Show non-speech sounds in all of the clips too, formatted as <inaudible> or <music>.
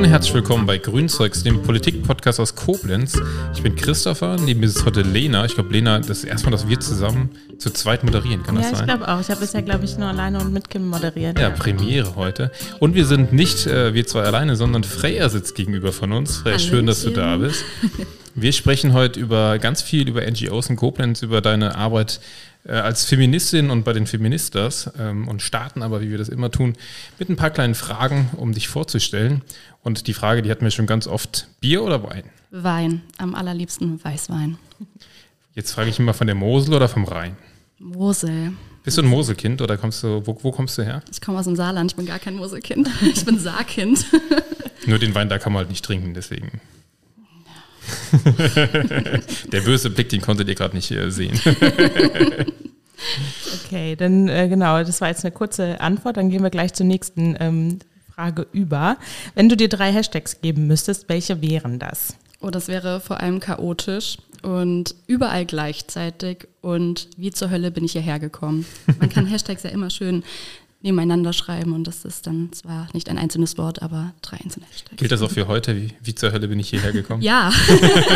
und herzlich willkommen bei Grünzeugs, dem Politik-Podcast aus Koblenz. Ich bin Christopher, neben mir ist heute Lena. Ich glaube, Lena, das ist erstmal, dass wir zusammen zu zweit moderieren, kann ja, das sein? Ja, ich glaube auch. Ich habe bisher, glaube ich, nur alleine und mit Kim moderiert. Ja, Premiere heute. Und wir sind nicht äh, wir zwei alleine, sondern Freya sitzt gegenüber von uns. Freya, schön, dass du da bist. <laughs> Wir sprechen heute über ganz viel über NGOs in Koblenz, über deine Arbeit äh, als Feministin und bei den Feministas ähm, und starten aber, wie wir das immer tun, mit ein paar kleinen Fragen, um dich vorzustellen. Und die Frage, die hatten wir schon ganz oft, Bier oder Wein? Wein, am allerliebsten Weißwein. Jetzt frage ich immer von der Mosel oder vom Rhein? Mosel. Bist du ein Moselkind oder kommst du, wo, wo kommst du her? Ich komme aus dem Saarland, ich bin gar kein Moselkind. <laughs> Ich bin Saarkind. <laughs> Nur den Wein, da kann man halt nicht trinken, deswegen. <laughs> Der böse Blick, den konntet ihr gerade nicht äh, sehen. <laughs> okay, dann äh, genau, das war jetzt eine kurze Antwort. Dann gehen wir gleich zur nächsten ähm, Frage über. Wenn du dir drei Hashtags geben müsstest, welche wären das? Oh, das wäre vor allem chaotisch und überall gleichzeitig und wie zur Hölle bin ich hierher gekommen. Man kann <laughs> Hashtags ja immer schön nebeneinander schreiben und das ist dann zwar nicht ein einzelnes Wort, aber drei einzelne Hashtags. Gilt das auch für heute? Wie, wie zur Hölle bin ich hierher gekommen? ja.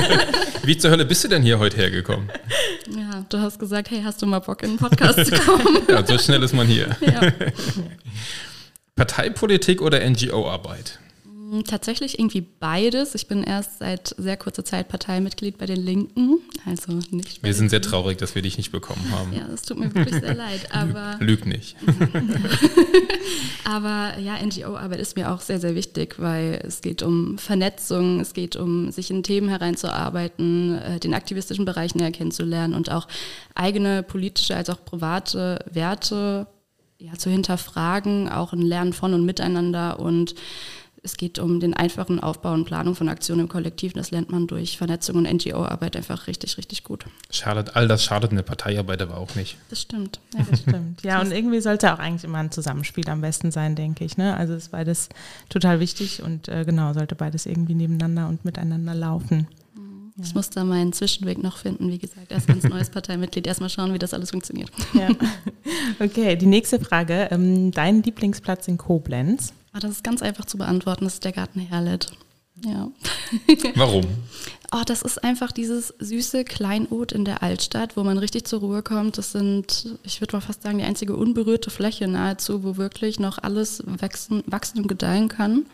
<laughs> wie zur Hölle bist du denn hier heute hergekommen? Ja, du hast gesagt, hey, hast du mal Bock in einen Podcast zu kommen? ja, so schnell ist man hier. Ja. <laughs> Parteipolitik oder NGO-Arbeit? Hm, tatsächlich irgendwie beides. Ich bin erst seit sehr kurzer Zeit Parteimitglied bei den Linken. Also nicht. Wir sind sehr traurig, dass wir dich nicht bekommen haben. Ja, das tut mir wirklich sehr leid. <laughs> Aber Lüg nicht. <laughs> aber ja, NGO-Arbeit ist mir auch sehr, sehr wichtig, weil es geht um Vernetzung, es geht um sich in Themen hereinzuarbeiten, äh, den aktivistischen Bereich näher kennenzulernen und auch eigene politische als auch private Werte ja, zu hinterfragen, auch ein Lernen von und miteinander und es geht um den einfachen Aufbau und Planung von Aktionen im Kollektiv. Das lernt man durch Vernetzung und NGO-Arbeit einfach richtig, richtig gut. Schadet, all das schadet in der Parteiarbeit aber auch nicht. Das stimmt. Ja, das stimmt. Ja, <laughs> und irgendwie sollte auch eigentlich immer ein Zusammenspiel am besten sein, denke ich. Ne? Also ist beides total wichtig und äh, genau, sollte beides irgendwie nebeneinander und miteinander laufen. Mhm. Ich muss da meinen Zwischenweg noch finden. Wie gesagt, erst ganz neues Parteimitglied. Erstmal schauen, wie das alles funktioniert. Ja. <laughs> Okay, die nächste Frage. Ähm, dein Lieblingsplatz in Koblenz? Oh, das ist ganz einfach zu beantworten. Das ist der Garten Herlet. Ja. <laughs> Warum? Oh, das ist einfach dieses süße Kleinod in der Altstadt, wo man richtig zur Ruhe kommt. Das sind, ich würde mal fast sagen, die einzige unberührte Fläche nahezu, wo wirklich noch alles wachsen, wachsen und gedeihen kann.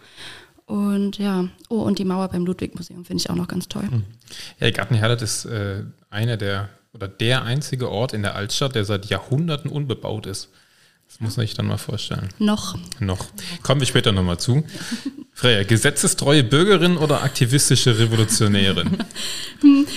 Und ja, oh, und die Mauer beim Ludwig-Museum finde ich auch noch ganz toll. Hm. Ja, der Garten Herlet ist äh, einer der oder der einzige Ort in der Altstadt, der seit Jahrhunderten unbebaut ist. Muss man sich dann mal vorstellen. Noch. Noch. Kommen wir später nochmal zu. Freya, gesetzestreue Bürgerin oder aktivistische Revolutionärin? <laughs>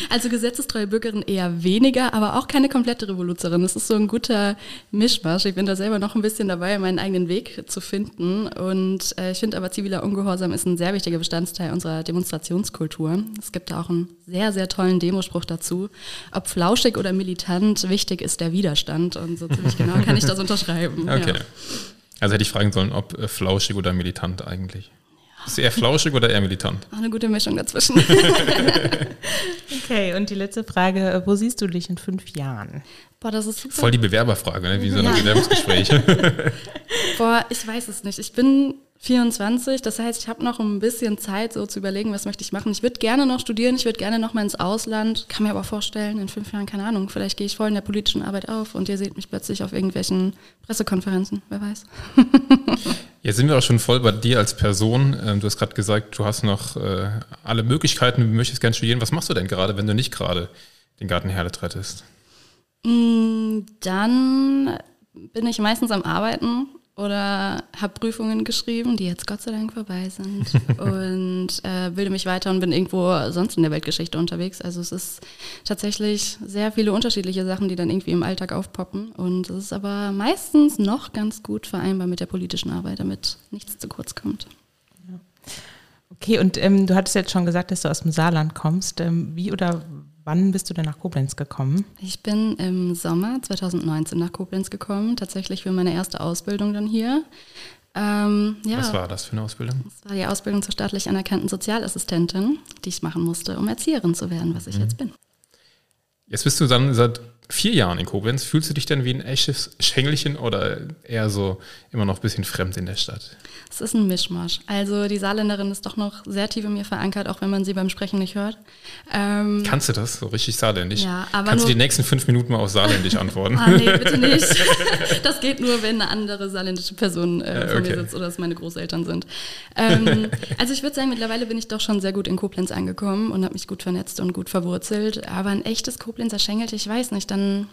Also gesetzestreue Bürgerin eher weniger, aber auch keine komplette Revolutionärin. Das ist so ein guter Mischmasch. Ich bin da selber noch ein bisschen dabei, meinen eigenen Weg zu finden. Und äh, ich finde aber, ziviler Ungehorsam ist ein sehr wichtiger Bestandteil unserer Demonstrationskultur. Es gibt da auch einen sehr, sehr tollen Demospruch dazu. Ob flauschig oder militant, wichtig ist der Widerstand. Und so ziemlich genau kann ich das <laughs> unterschreiben. Okay. Ja. Also hätte ich fragen sollen, ob äh, flauschig oder militant eigentlich. Ist eher flauschig oder eher militant? Auch eine gute Mischung dazwischen. <laughs> okay, und die letzte Frage: Wo siehst du dich in fünf Jahren? Boah, das ist super. Voll die Bewerberfrage, ne? wie so ein ja. Bewerbungsgespräch. <laughs> Boah, ich weiß es nicht. Ich bin 24. Das heißt, ich habe noch ein bisschen Zeit, so zu überlegen, was möchte ich machen. Ich würde gerne noch studieren, ich würde gerne noch mal ins Ausland. Kann mir aber vorstellen, in fünf Jahren, keine Ahnung, vielleicht gehe ich voll in der politischen Arbeit auf und ihr seht mich plötzlich auf irgendwelchen Pressekonferenzen, wer weiß. <laughs> Jetzt sind wir auch schon voll bei dir als Person. Ähm, du hast gerade gesagt, du hast noch äh, alle Möglichkeiten, du möchtest gerne studieren. Was machst du denn gerade, wenn du nicht gerade den Garten Herle rettest? Mm, dann bin ich meistens am Arbeiten oder habe Prüfungen geschrieben, die jetzt Gott sei Dank vorbei sind <laughs> und äh, bilde mich weiter und bin irgendwo sonst in der Weltgeschichte unterwegs. Also es ist tatsächlich sehr viele unterschiedliche Sachen, die dann irgendwie im Alltag aufpoppen und es ist aber meistens noch ganz gut vereinbar mit der politischen Arbeit, damit nichts zu kurz kommt. Okay, und ähm, du hattest jetzt schon gesagt, dass du aus dem Saarland kommst. Ähm, wie oder Wann bist du denn nach Koblenz gekommen? Ich bin im Sommer 2019 nach Koblenz gekommen, tatsächlich für meine erste Ausbildung dann hier. Ähm, ja, Was war das für eine Ausbildung? Das war die Ausbildung zur staatlich anerkannten Sozialassistentin, die ich machen musste, um Erzieherin zu werden, was ich mhm. jetzt bin. Jetzt bist du dann seit vier Jahren in Koblenz, fühlst du dich denn wie ein echtes Schengelchen oder eher so immer noch ein bisschen fremd in der Stadt? Es ist ein Mischmasch. Also die Saarländerin ist doch noch sehr tief in mir verankert, auch wenn man sie beim Sprechen nicht hört. Ähm, Kannst du das so richtig saarländisch? Ja, aber Kannst du die nächsten fünf Minuten mal auf saarländisch antworten? ah, nee, bitte <laughs> nicht. Das geht nur, wenn eine andere saarländische Person äh, vor okay. mir sitzt oder es meine Großeltern sind. Ähm, <laughs> also ich würde sagen, mittlerweile bin ich doch schon sehr gut in Koblenz angekommen und habe mich gut vernetzt und gut verwurzelt. Aber ein echtes Koblenzer Schengelte, ich weiß nicht, dann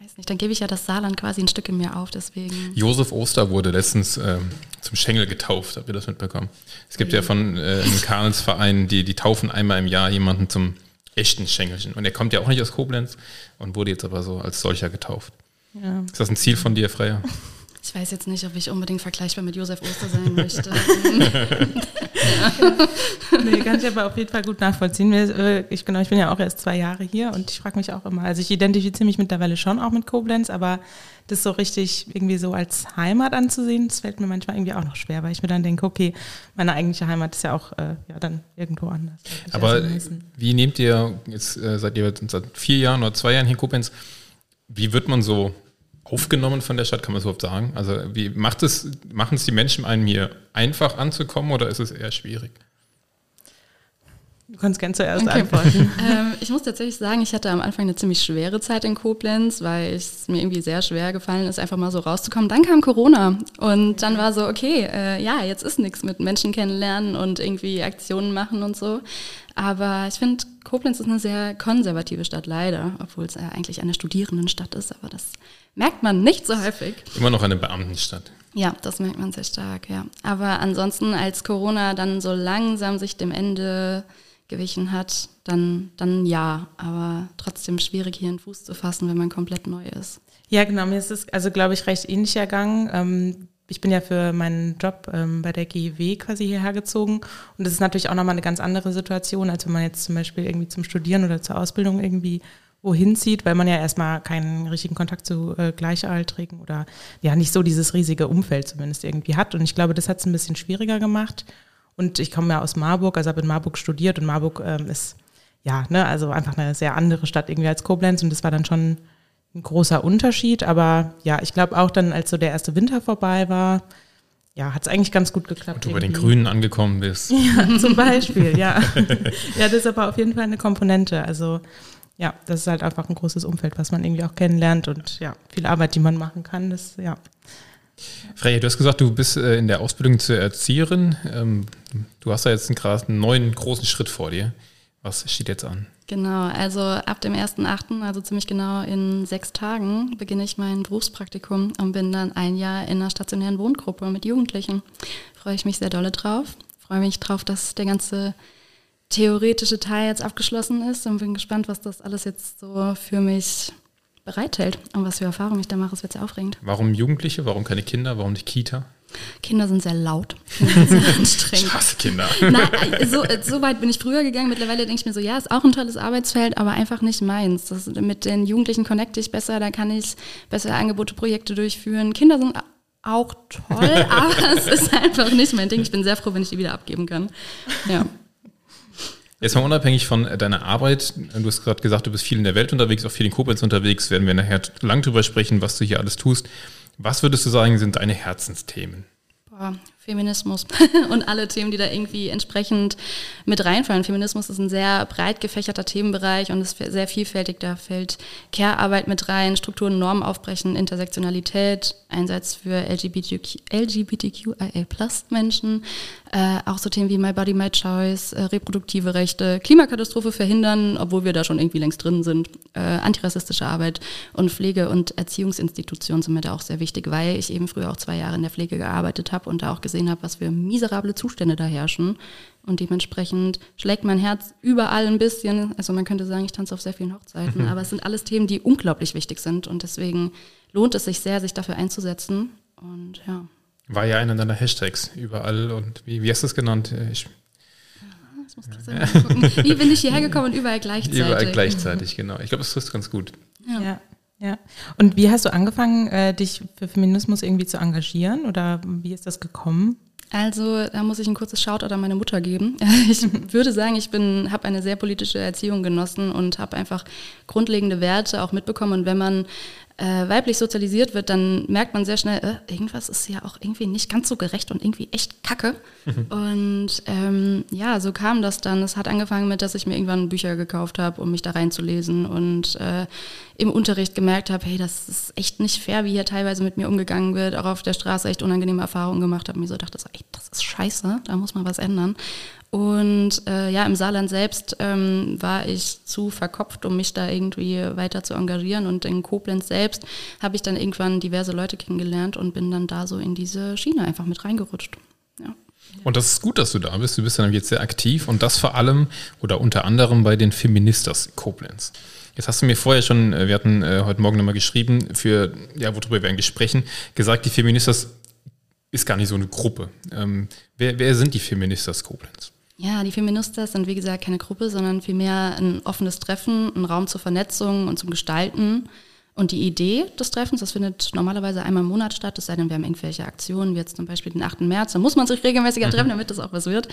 weiß nicht, dann gebe ich ja das Saarland quasi ein Stück in mir auf, deswegen. Josef Oster wurde letztens ähm, zum Schengel getauft, habt ihr das mitbekommen? Es gibt ja von äh, einem Karlsverein, die, die taufen einmal im Jahr jemanden zum echten Schengelchen. Und er kommt ja auch nicht aus Koblenz und wurde jetzt aber so als solcher getauft. Ja. Ist das ein Ziel von dir, Freya? <laughs> Ich weiß jetzt nicht, ob ich unbedingt vergleichbar mit Josef Oster sein möchte. <laughs> nee, kann ich aber auf jeden Fall gut nachvollziehen. Äh, ich, genau, ich bin ja auch erst zwei Jahre hier und ich frage mich auch immer, also ich identifiziere mich mittlerweile schon auch mit Koblenz, aber das so richtig irgendwie so als Heimat anzusehen, das fällt mir manchmal irgendwie auch noch schwer, weil ich mir dann denke, okay, meine eigentliche Heimat ist ja auch äh, ja, dann irgendwo anders. Aber wie nehmt ihr, jetzt äh, seid ihr seit vier Jahren oder zwei Jahren hier in Koblenz, wie wird man so aufgenommen von der Stadt, kann man so oft sagen? Also wie macht es, machen es die Menschen einem hier einfach anzukommen oder ist es eher schwierig? Du kannst gerne zuerst okay. antworten. <laughs> ähm, ich muss tatsächlich sagen, ich hatte am Anfang eine ziemlich schwere Zeit in Koblenz, weil es mir irgendwie sehr schwer gefallen ist, einfach mal so rauszukommen. Dann kam Corona und dann war so, okay, äh, ja, jetzt ist nichts mit Menschen kennenlernen und irgendwie Aktionen machen und so. Aber ich finde, Koblenz ist eine sehr konservative Stadt, leider, obwohl es ja eigentlich eine Studierendenstadt ist, aber das merkt man nicht so häufig. Immer noch eine Beamtenstadt. Ja, das merkt man sehr stark, ja. Aber ansonsten, als Corona dann so langsam sich dem Ende gewichen hat, dann, dann ja. Aber trotzdem schwierig, hier einen Fuß zu fassen, wenn man komplett neu ist. Ja, genau. Mir ist es, also glaube ich, recht ähnlich ergangen. Ähm, ich bin ja für meinen Job ähm, bei der GEW quasi hierher gezogen. Und das ist natürlich auch nochmal eine ganz andere Situation, als wenn man jetzt zum Beispiel irgendwie zum Studieren oder zur Ausbildung irgendwie wohin zieht, weil man ja erstmal keinen richtigen Kontakt zu äh, Gleichaltrigen oder ja nicht so dieses riesige Umfeld zumindest irgendwie hat. Und ich glaube, das hat es ein bisschen schwieriger gemacht. Und ich komme ja aus Marburg, also habe in Marburg studiert und Marburg ähm, ist ja, ne, also einfach eine sehr andere Stadt irgendwie als Koblenz und das war dann schon ein großer Unterschied. Aber ja, ich glaube auch dann, als so der erste Winter vorbei war, ja, hat es eigentlich ganz gut geklappt. Und du irgendwie. bei den Grünen angekommen bist. <laughs> Ja, zum Beispiel, ja. <laughs> ja, das ist aber auf jeden Fall eine Komponente. Also ja, das ist halt einfach ein großes Umfeld, was man irgendwie auch kennenlernt und ja, viel Arbeit, die man machen kann. Das, ja. Freya, du hast gesagt, du bist äh, in der Ausbildung zur Erzieherin. Ähm, du hast da jetzt einen, einen neuen großen Schritt vor dir. Was steht jetzt an? Genau, also ab dem 1.8., also ziemlich genau in sechs Tagen, beginne ich mein Berufspraktikum und bin dann ein Jahr in einer stationären Wohngruppe mit Jugendlichen. Freue ich mich sehr dolle drauf. Freue mich drauf, dass der ganze theoretische Teil jetzt abgeschlossen ist und bin gespannt, was das alles jetzt so für mich bereithält und was für Erfahrungen ich da mache. Es wird sehr aufregend. Warum Jugendliche? Warum keine Kinder? Warum nicht Kita? Kinder sind sehr laut, <laughs> sind sehr anstrengend. Ich hasse Kinder. Nein, so, so, weit bin ich früher gegangen. Mittlerweile denke ich mir so, ja, ist auch ein tolles Arbeitsfeld, aber einfach nicht meins. Das, mit den Jugendlichen connecte ich besser, da kann ich besser Angebote, Projekte durchführen. Kinder sind auch toll, <laughs> aber es ist einfach nicht mein Ding. Ich bin sehr froh, wenn ich die wieder abgeben kann. Ja. Jetzt mal unabhängig von deiner Arbeit, du hast gerade gesagt, du bist viel in der Welt unterwegs, auch viel in Koblenz unterwegs, werden wir nachher lang drüber sprechen, was du hier alles tust. Was würdest du sagen, sind deine Herzensthemen? Boah, Feminismus <laughs> und alle Themen, die da irgendwie entsprechend mit reinfallen. Feminismus ist ein sehr breit gefächerter Themenbereich und ist sehr vielfältig. Da fällt Care-Arbeit mit rein, Strukturen, Normen aufbrechen, Intersektionalität, Einsatz für LGBTQ, LGBTQIA-Plus-Menschen, äh, auch so Themen wie My Body, My Choice, äh, reproduktive Rechte, Klimakatastrophe verhindern, obwohl wir da schon irgendwie längst drin sind, äh, antirassistische Arbeit und Pflege- und Erziehungsinstitutionen sind mir da auch sehr wichtig, weil ich eben früher auch zwei Jahre in der Pflege gearbeitet habe und da auch gesehen habe, was für miserable Zustände da herrschen. Und dementsprechend schlägt mein Herz überall ein bisschen. Also man könnte sagen, ich tanze auf sehr vielen Hochzeiten, mhm. aber es sind alles Themen, die unglaublich wichtig sind und deswegen lohnt es sich sehr, sich dafür einzusetzen. Und ja. War ja einer deiner Hashtags überall und wie, wie hast du es genannt? Ich, ja. <laughs> Wie bin ich hierher gekommen und überall gleichzeitig? Überall gleichzeitig, genau. Ich glaube, es trifft ganz gut. Ja. ja. ja. Und wie hast du angefangen, äh, dich für Feminismus irgendwie zu engagieren oder wie ist das gekommen? Also da muss ich ein kurzes Shoutout an meine Mutter geben. <laughs> Ich würde sagen, ich bin, habe eine sehr politische Erziehung genossen und habe einfach grundlegende Werte auch mitbekommen. Und wenn man äh, weiblich sozialisiert wird, dann merkt man sehr schnell, äh, irgendwas ist ja auch irgendwie nicht ganz so gerecht und irgendwie echt kacke. Mhm. Und ähm, ja, so kam das dann. Es hat angefangen mit, dass ich mir irgendwann Bücher gekauft habe, um mich da reinzulesen und äh, im Unterricht gemerkt habe, hey, das ist echt nicht fair, wie hier teilweise mit mir umgegangen wird. Auch auf der Straße echt unangenehme Erfahrungen gemacht habe. Mir so dachte, ey, das ist scheiße, da muss man was ändern. Und äh, ja, im Saarland selbst ähm, war ich zu verkopft, um mich da irgendwie weiter zu engagieren. Und in Koblenz selbst habe ich dann irgendwann diverse Leute kennengelernt und bin dann da so in diese Schiene einfach mit reingerutscht. Ja. Und das ist gut, dass du da bist. Du bist dann jetzt sehr aktiv und das vor allem oder unter anderem bei den Feministas Koblenz. Jetzt hast du mir vorher schon, äh, wir hatten äh, heute Morgen nochmal geschrieben, für, ja, worüber wir eigentlich sprechen, gesagt, die Feministas ist gar nicht so eine Gruppe. Ähm, wer, wer sind die Feministas Koblenz? Ja, die Feministas sind wie gesagt keine Gruppe, sondern vielmehr ein offenes Treffen, ein Raum zur Vernetzung und zum Gestalten. Und die Idee des Treffens, das findet normalerweise einmal im Monat statt, es sei denn, wir haben irgendwelche Aktionen, wie jetzt zum Beispiel den 8. März, da muss man sich regelmäßiger mhm. treffen, damit das auch was wird.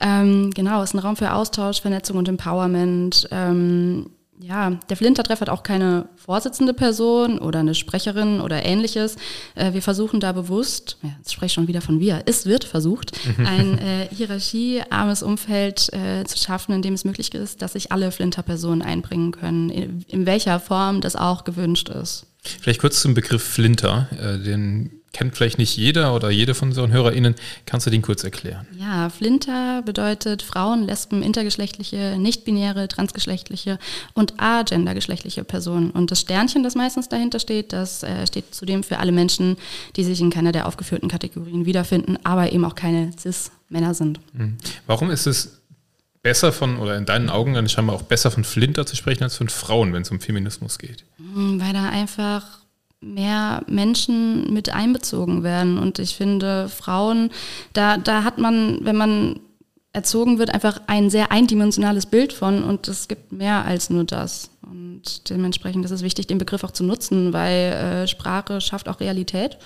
Ähm, genau, es ist ein Raum für Austausch, Vernetzung und Empowerment. Ähm, ja, der Flintertreff hat auch keine vorsitzende Person oder eine Sprecherin oder ähnliches. Äh, wir versuchen da bewusst, ja, jetzt spreche ich schon wieder von wir, es wird versucht, <laughs> ein äh, hierarchiearmes Umfeld äh, zu schaffen, in dem es möglich ist, dass sich alle Flinterpersonen einbringen können, in, in welcher Form das auch gewünscht ist. Vielleicht kurz zum Begriff Flinter, äh, den kennt vielleicht nicht jeder oder jede von unseren HörerInnen. Kannst du den kurz erklären? Ja, Flinter bedeutet Frauen, Lesben, intergeschlechtliche, nicht-binäre, transgeschlechtliche und agendergeschlechtliche Personen. Und das Sternchen, das meistens dahinter steht, das äh, steht zudem für alle Menschen, die sich in keiner der aufgeführten Kategorien wiederfinden, aber eben auch keine Cis-Männer sind. Mhm. Warum ist es besser von, oder in deinen Augen dann scheinbar auch besser von Flinter zu sprechen als von Frauen, wenn es um Feminismus geht? Mhm, weil da einfach mehr Menschen mit einbezogen werden. Und ich finde, Frauen, da, da hat man, wenn man erzogen wird, einfach ein sehr eindimensionales Bild von und es gibt mehr als nur das. Und dementsprechend ist es wichtig, den Begriff auch zu nutzen, weil äh, Sprache schafft auch Realität.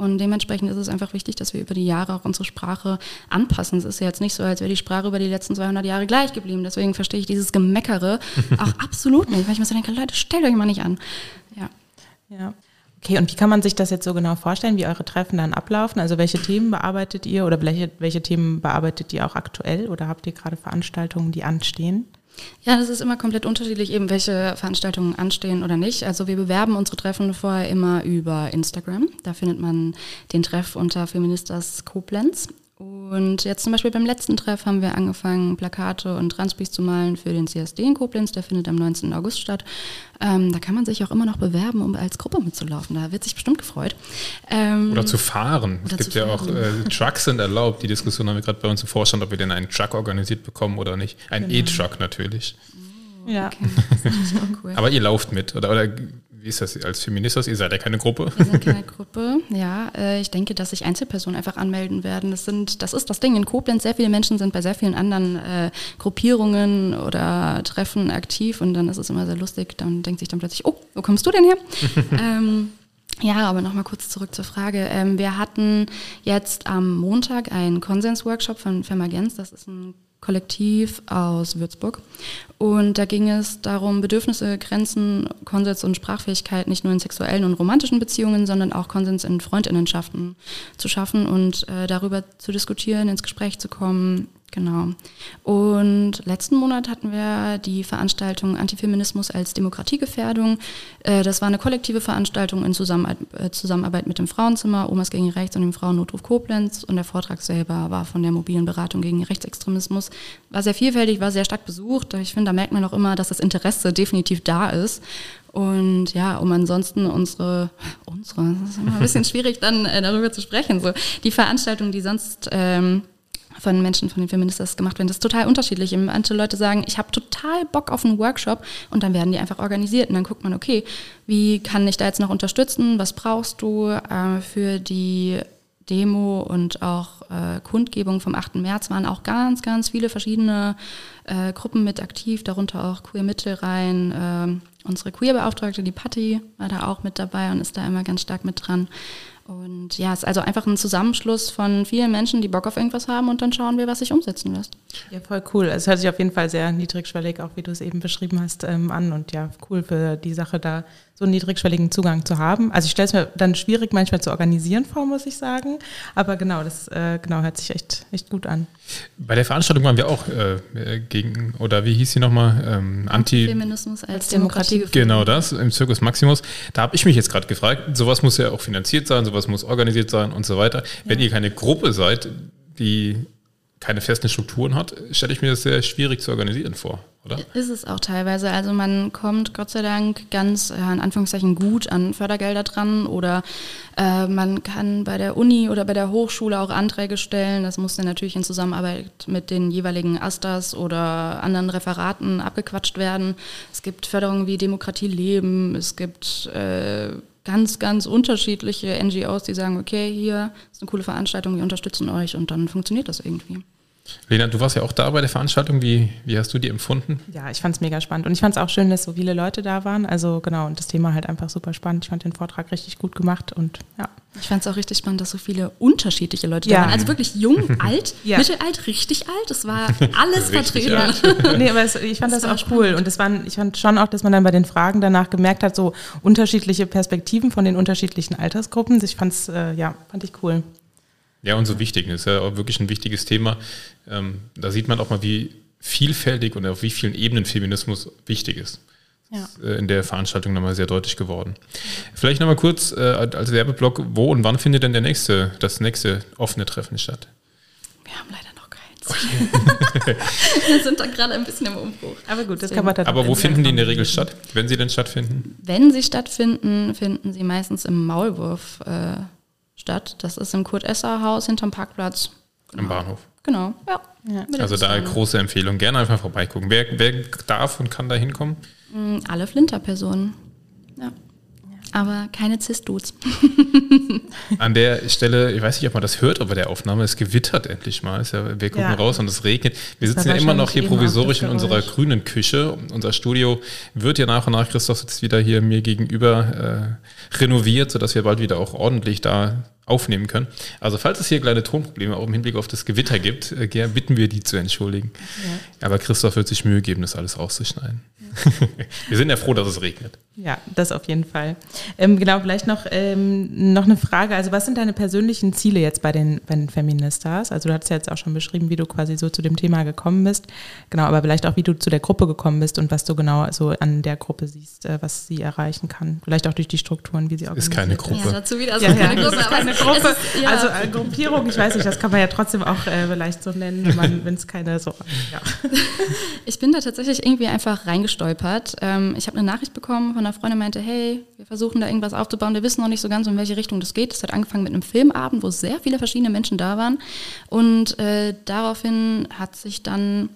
Und dementsprechend ist es einfach wichtig, dass wir über die Jahre auch unsere Sprache anpassen. Es ist ja jetzt nicht so, als wäre die Sprache über die letzten 200 Jahre gleich geblieben. Deswegen verstehe ich dieses Gemeckere <laughs> auch absolut nicht, weil ich mir so denke, Leute, stellt euch mal nicht an. Ja. Ja. Okay, und wie kann man sich das jetzt so genau vorstellen, wie eure Treffen dann ablaufen? Also welche Themen bearbeitet ihr oder welche, welche Themen bearbeitet ihr auch aktuell oder habt ihr gerade Veranstaltungen, die anstehen? Ja, das ist immer komplett unterschiedlich, eben welche Veranstaltungen anstehen oder nicht. Also wir bewerben unsere Treffen vorher immer über Instagram. Da findet man den Treff unter Feministas Koblenz. Und jetzt zum Beispiel beim letzten Treff haben wir angefangen, Plakate und Transpis zu malen für den CSD in Koblenz. Der findet am 19. August statt. Ähm, da kann man sich auch immer noch bewerben, um als Gruppe mitzulaufen. Da wird sich bestimmt gefreut. Ähm, oder zu fahren. Oder es gibt ja auch, äh, Trucks sind erlaubt. Die Diskussion haben wir gerade bei uns im Vorstand, ob wir denn einen Truck organisiert bekommen oder nicht. Ein genau. E-Truck natürlich. Ja. Okay. Cool. Aber ihr lauft mit, oder, oder wie ist das als Feministas? Ihr seid ja keine Gruppe. Wir sind keine Gruppe, ja. Äh, ich denke, dass sich Einzelpersonen einfach anmelden werden. Das, sind, das ist das Ding in Koblenz. Sehr viele Menschen sind bei sehr vielen anderen äh, Gruppierungen oder Treffen aktiv und dann ist es immer sehr lustig. Dann denkt sich dann plötzlich, oh, wo kommst du denn her? <laughs> ähm, ja, aber nochmal kurz zurück zur Frage. Ähm, wir hatten jetzt am Montag einen Konsens-Workshop von Fermagenz. Das ist ein Kollektiv aus Würzburg. Und da ging es darum, Bedürfnisse, Grenzen, Konsens und Sprachfähigkeit nicht nur in sexuellen und romantischen Beziehungen, sondern auch Konsens in Freundinnenschaften zu schaffen und äh, darüber zu diskutieren, ins Gespräch zu kommen, Genau. Und letzten Monat hatten wir die Veranstaltung Antifeminismus als Demokratiegefährdung. Äh, das war eine kollektive Veranstaltung in äh, Zusammenarbeit mit dem Frauenzimmer, Omas gegen Rechts und dem Frauennotruf Koblenz. Und der Vortrag selber war von der mobilen Beratung gegen Rechtsextremismus. War sehr vielfältig, war sehr stark besucht. Ich finde, da merkt man auch immer, dass das Interesse definitiv da ist. Und ja, um ansonsten unsere, unsere, das ist immer ein bisschen <laughs> schwierig dann äh, darüber zu sprechen. So, die Veranstaltungen, die sonst ähm, von Menschen, von den Feministas gemacht werden. Das ist total unterschiedlich. Manche Leute sagen, ich habe total Bock auf einen Workshop und dann werden die einfach organisiert und dann guckt man, okay, wie kann ich da jetzt noch unterstützen? Was brauchst du äh, für die Demo und auch äh, Kundgebung vom 8. März waren auch ganz, ganz viele verschiedene äh, Gruppen mit aktiv, darunter auch Queer Mittelrhein, äh, unsere Queer-Beauftragte, die Patti, war da auch mit dabei und ist da immer ganz stark mit dran. Und ja, es ist also einfach ein Zusammenschluss von vielen Menschen, die Bock auf irgendwas haben und dann schauen wir, was sich umsetzen lässt. Ja, voll cool. Es hört sich auf jeden Fall sehr niedrigschwellig, auch wie du es eben beschrieben hast, ähm, an. Und ja, cool für die Sache da so einen niedrigschwelligen Zugang zu haben. Also ich stelle es mir dann schwierig manchmal zu organisieren vor, muss ich sagen. Aber genau, das äh, genau hört sich echt, echt gut an. Bei der Veranstaltung waren wir auch äh, gegen, oder wie hieß sie nochmal? Ähm, Anti Feminismus als Demokratie. Genau das, im Zirkus Maximus. Da habe ich mich jetzt gerade gefragt, sowas muss ja auch finanziert sein, sowas muss organisiert sein und so weiter. Ja. Wenn ihr keine Gruppe seid, die keine festen Strukturen hat, stelle ich mir das sehr schwierig zu organisieren vor, oder? Ist es auch teilweise. Also man kommt Gott sei Dank ganz ja, in Anführungszeichen gut an Fördergelder dran oder äh, man kann bei der Uni oder bei der Hochschule auch Anträge stellen. Das muss dann natürlich in Zusammenarbeit mit den jeweiligen Astas oder anderen Referaten abgequatscht werden. Es gibt Förderungen wie Demokratie leben, es gibt äh, ganz, ganz unterschiedliche NGOs, die sagen, okay, hier ist eine coole Veranstaltung, wir unterstützen euch und dann funktioniert das irgendwie. Lena, du warst ja auch da bei der Veranstaltung. Wie, wie hast du die empfunden? Ja, ich fand es mega spannend. Und ich fand es auch schön, dass so viele Leute da waren. Also genau, und das Thema halt einfach super spannend. Ich fand den Vortrag richtig gut gemacht und ja. Ich fand es auch richtig spannend, dass so viele unterschiedliche Leute ja. da waren. Also wirklich jung, <laughs> alt, ja. mittelalt, richtig alt. Es war alles vertreten. Ja. <laughs> nee, aber es, ich fand das, das auch spannend. cool. Und es waren, ich fand schon auch, dass man dann bei den Fragen danach gemerkt hat, so unterschiedliche Perspektiven von den unterschiedlichen Altersgruppen. Ich fand es, äh, ja, fand ich cool. Ja, und so wichtig. Das ist ja auch wirklich ein wichtiges Thema. Ähm, da sieht man auch mal, wie vielfältig und auf wie vielen Ebenen Feminismus wichtig ist. Ja. Ist, äh, in der Veranstaltung nochmal sehr deutlich geworden. Vielleicht nochmal kurz äh, als Werbeblock, wo und wann findet denn der nächste, das nächste offene Treffen statt? Wir haben leider noch keins. <laughs> Wir sind da gerade ein bisschen im Umbruch. Aber gut, das kann man dann. Aber wo finden die in der Regel statt, wenn sie denn stattfinden? Wenn sie stattfinden, finden sie meistens im Maulwurf äh, statt. Das ist im Kurt-Esser-Haus hinterm Parkplatz. Genau. Am Bahnhof. Genau, ja. ja. Also da eine große Empfehlung. Gerne einfach vorbeigucken. Wer, wer darf und kann da hinkommen? Mm, alle Flinter-Personen. Ja. Aber keine Cis-Dudes. <laughs> An der Stelle, ich weiß nicht, ob man das hört, aber der Aufnahme, es gewittert endlich mal. Ja, wir gucken ja. raus und es regnet. Wir sitzen ja immer noch hier provisorisch in unserer grünen Küche. Unser Studio wird ja nach und nach, Christoph sitzt wieder hier mir gegenüber, äh, renoviert, sodass wir bald wieder auch ordentlich da aufnehmen können. Also falls es hier kleine Tonprobleme auch im Hinblick auf das Gewitter gibt, äh, bitten wir die zu entschuldigen. Ja. Aber Christoph wird sich Mühe geben, das alles rauszuschneiden. Ja. <laughs> wir sind ja froh, dass es regnet. Ja, das auf jeden Fall. Ähm, genau, vielleicht noch, ähm, noch eine Frage. Also was sind deine persönlichen Ziele jetzt bei den, bei den Feministas? Also du hast ja jetzt auch schon beschrieben, wie du quasi so zu dem Thema gekommen bist. Genau, aber vielleicht auch, wie du zu der Gruppe gekommen bist und was du genau so an der Gruppe siehst, äh, was sie erreichen kann. Vielleicht auch durch die Strukturen, wie sie organisiert ist. keine Gruppe. Ja, dazu wieder so ja, keine Gruppe. Ist keine Gruppe. Ist, ja. Also äh, Gruppierung, ich weiß nicht, das kann man ja trotzdem auch äh, vielleicht so nennen, wenn es keine so. Ja. <laughs> Ich bin da tatsächlich irgendwie einfach reingestolpert. Ähm, ich habe eine Nachricht bekommen von einer Freundin, meinte, hey, wir versuchen da irgendwas aufzubauen, wir wissen noch nicht so ganz, in welche Richtung das geht. Es hat angefangen mit einem Filmabend, wo sehr viele verschiedene Menschen da waren. Und äh, daraufhin hat sich dann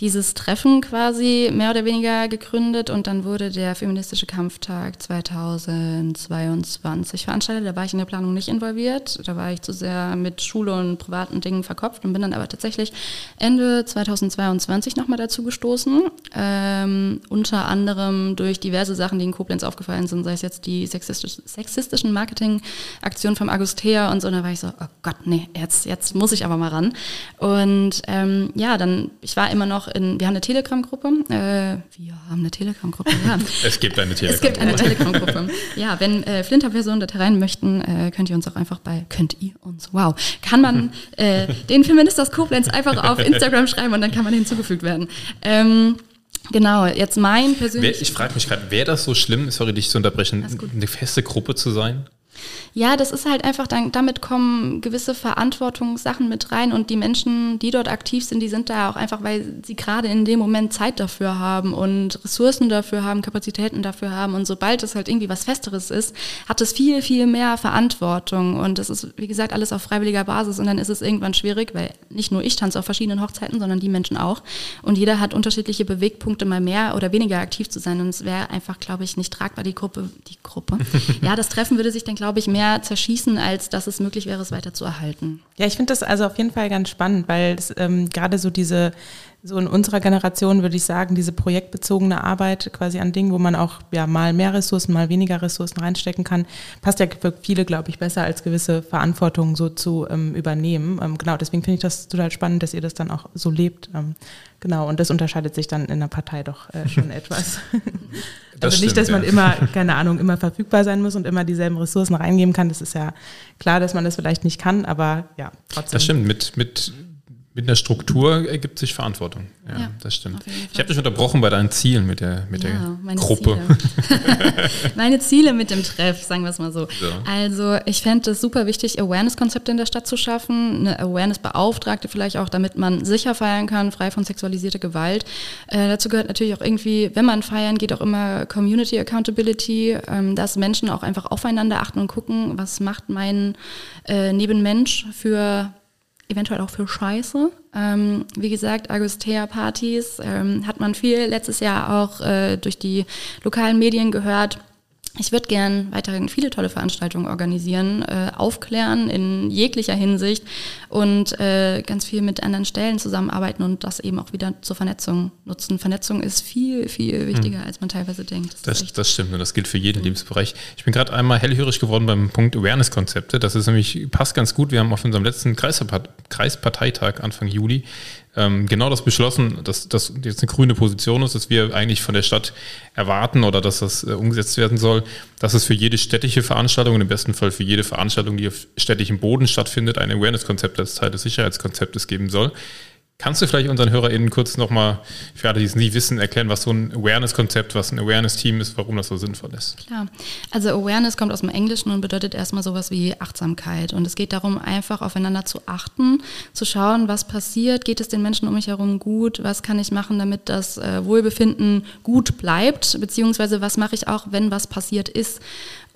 dieses Treffen quasi mehr oder weniger gegründet und dann wurde der Feministische Kampftag 2022 veranstaltet. Da war ich in der Planung nicht involviert, da war ich zu sehr mit Schule und privaten Dingen verkopft und bin dann aber tatsächlich Ende 2022 nochmal dazu gestoßen. Ähm, unter anderem durch diverse Sachen, die in Koblenz aufgefallen sind, sei es jetzt die sexistisch, sexistischen Marketingaktionen vom Augustea und so. Und da war ich so, oh Gott, nee, jetzt, jetzt muss ich aber mal ran. Und ähm, ja, dann, ich war immer noch in, wir haben eine Telegram-Gruppe. Äh, wir haben eine Telegram-Gruppe, ja. <laughs> es gibt eine Telegram-Gruppe. Es gibt eine Telegram-Gruppe. ja, wenn äh, Flinter-Personen da rein möchten, äh, könnt ihr uns auch einfach bei, könnt ihr uns, wow, kann man <laughs> äh, den Feminist aus Koblenz einfach auf Instagram schreiben und dann kann man hinzugefügt werden. Ähm, Genau, jetzt mein persönliches. Ich frage mich gerade, wäre das so schlimm, sorry, dich zu unterbrechen, eine feste Gruppe zu sein? Ja, das ist halt einfach, dann, damit kommen gewisse Verantwortungssachen mit rein und die Menschen, die dort aktiv sind, die sind da auch einfach, weil sie gerade in dem Moment Zeit dafür haben und Ressourcen dafür haben, Kapazitäten dafür haben. Und sobald es halt irgendwie was Festeres ist, hat es viel, viel mehr Verantwortung. Und das ist, wie gesagt, alles auf freiwilliger Basis. Und dann ist es irgendwann schwierig, weil nicht nur ich tanze auf verschiedenen Hochzeiten, sondern die Menschen auch. Und jeder hat unterschiedliche Bewegpunkte, mal mehr oder weniger aktiv zu sein. Und es wäre einfach, glaube ich, nicht tragbar, die Gruppe, die Gruppe. <laughs> ja, das Treffen würde sich dann, glaube ich, mehr mehr zerschießen, als dass es möglich wäre, es weiter zu erhalten. Ja, ich finde das also auf jeden Fall ganz spannend, weil ähm, gerade so diese so in unserer Generation würde ich sagen, diese projektbezogene Arbeit quasi an Dingen, wo man auch ja mal mehr Ressourcen, mal weniger Ressourcen reinstecken kann, passt ja für viele, glaube ich, besser als gewisse Verantwortung so zu ähm, übernehmen. Ähm, genau, deswegen finde ich das total spannend, dass ihr das dann auch so lebt. Ähm, genau, und das unterscheidet sich dann in der Partei doch äh, <laughs> schon etwas. Das <laughs> also nicht, dass man immer, keine Ahnung, immer verfügbar sein muss und immer dieselben Ressourcen reingeben kann. Das ist ja klar, dass man das vielleicht nicht kann, aber ja, trotzdem. Das stimmt, mit, mit mit einer Struktur ergibt sich Verantwortung. Ja, ja das stimmt. Ich habe dich unterbrochen bei deinen Zielen mit der, mit ja, der Gruppe. Ziele. <laughs> meine Ziele mit dem Treff, sagen wir es mal so. Ja. Also ich fände es super wichtig, Awareness-Konzepte in der Stadt zu schaffen, eine Awareness-Beauftragte vielleicht auch, damit man sicher feiern kann, frei von sexualisierter Gewalt. Äh, dazu gehört natürlich auch irgendwie, wenn man feiern geht, auch immer Community Accountability, ähm, dass Menschen auch einfach aufeinander achten und gucken, was macht mein äh, Nebenmensch für eventuell auch für Scheiße. Ähm, wie gesagt, Agustea-Partys ähm, hat man viel letztes Jahr auch äh, durch die lokalen Medien gehört. Ich würde gern weiterhin viele tolle Veranstaltungen organisieren, äh, aufklären in jeglicher Hinsicht und äh, ganz viel mit anderen Stellen zusammenarbeiten und das eben auch wieder zur Vernetzung nutzen. Vernetzung ist viel, viel wichtiger, hm. als man teilweise denkt. Das, das, das stimmt und das gilt für jeden Lebensbereich. Ich bin gerade einmal hellhörig geworden beim Punkt Awareness-Konzepte. Das ist nämlich, passt ganz gut. Wir haben auf unserem letzten Kreisparteitag Anfang Juli ähm, genau das beschlossen, dass das jetzt eine grüne Position ist, dass wir eigentlich von der Stadt erwarten oder dass das äh, umgesetzt werden soll, dass es für jede städtische Veranstaltung und im besten Fall für jede Veranstaltung, die auf städtischem Boden stattfindet, ein Awareness-Konzept als Teil des Sicherheitskonzeptes geben soll. Kannst du vielleicht unseren HörerInnen kurz nochmal, für alle, die es nie wissen, erklären, was so ein Awareness-Konzept, was ein Awareness-Team ist, warum das so sinnvoll ist? Klar. Also Awareness kommt aus dem Englischen und bedeutet erstmal sowas wie Achtsamkeit. Und es geht darum, einfach aufeinander zu achten, zu schauen, was passiert, geht es den Menschen um mich herum gut, was kann ich machen, damit das äh, Wohlbefinden gut bleibt, beziehungsweise was mache ich auch, wenn was passiert ist.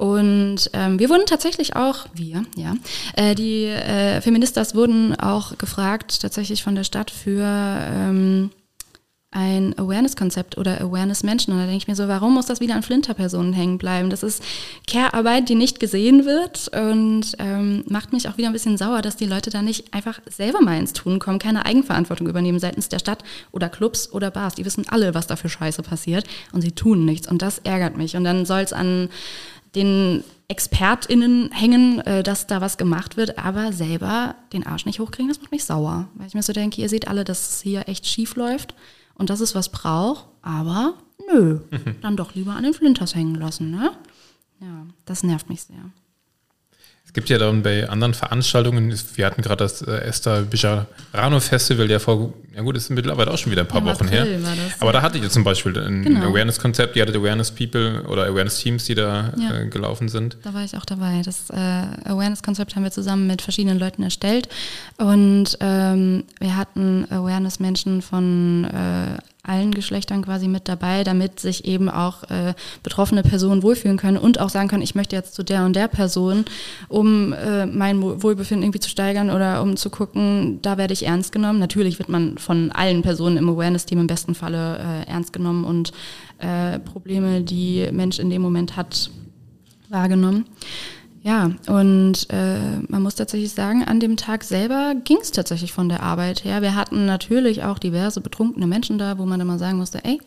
Und ähm, wir wurden tatsächlich auch, wir, ja, äh, die äh, Feministas wurden auch gefragt, tatsächlich von der Stadt für ähm, ein Awareness-Konzept oder Awareness-Menschen. Und da denke ich mir so, warum muss das wieder an Flinter-Personen hängen bleiben? Das ist Care-Arbeit, die nicht gesehen wird und ähm, macht mich auch wieder ein bisschen sauer, dass die Leute da nicht einfach selber mal ins Tun kommen, keine Eigenverantwortung übernehmen seitens der Stadt oder Clubs oder Bars. Die wissen alle, was da für Scheiße passiert und sie tun nichts. Und das ärgert mich. Und dann soll es an den ExpertInnen hängen, äh, dass da was gemacht wird, aber selber den Arsch nicht hochkriegen, das macht mich sauer. Weil ich mir so denke, ihr seht alle, dass es hier echt schief läuft und dass es was braucht, aber nö, mhm. dann doch lieber an den Flinters hängen lassen, ne? Ja, das nervt mich sehr. Es gibt ja dann bei anderen Veranstaltungen, wir hatten gerade das äh, Esther Bijarano Festival, der vor, ja gut, ist mittlerweile auch schon wieder ein paar ja, Wochen her. Das, Aber ja. da hatte ich zum Beispiel ein genau. Awareness-Konzept, ihr hattet Awareness-People oder Awareness-Teams, die da ja. äh, gelaufen sind. Da war ich auch dabei. Das äh, Awareness-Konzept haben wir zusammen mit verschiedenen Leuten erstellt und ähm, wir hatten Awareness-Menschen von äh, allen Geschlechtern quasi mit dabei, damit sich eben auch äh, betroffene Personen wohlfühlen können und auch sagen können, ich möchte jetzt zu der und der Person, um äh, mein Wohlbefinden irgendwie zu steigern oder um zu gucken, da werde ich ernst genommen. Natürlich wird man von allen Personen im Awareness-Team im besten Falle äh, ernst genommen und äh, Probleme, die Mensch in dem Moment hat, wahrgenommen. Ja, und äh, man muss tatsächlich sagen, an dem Tag selber ging es tatsächlich von der Arbeit her. Wir hatten natürlich auch diverse betrunkene Menschen da, wo man dann mal sagen musste, ey,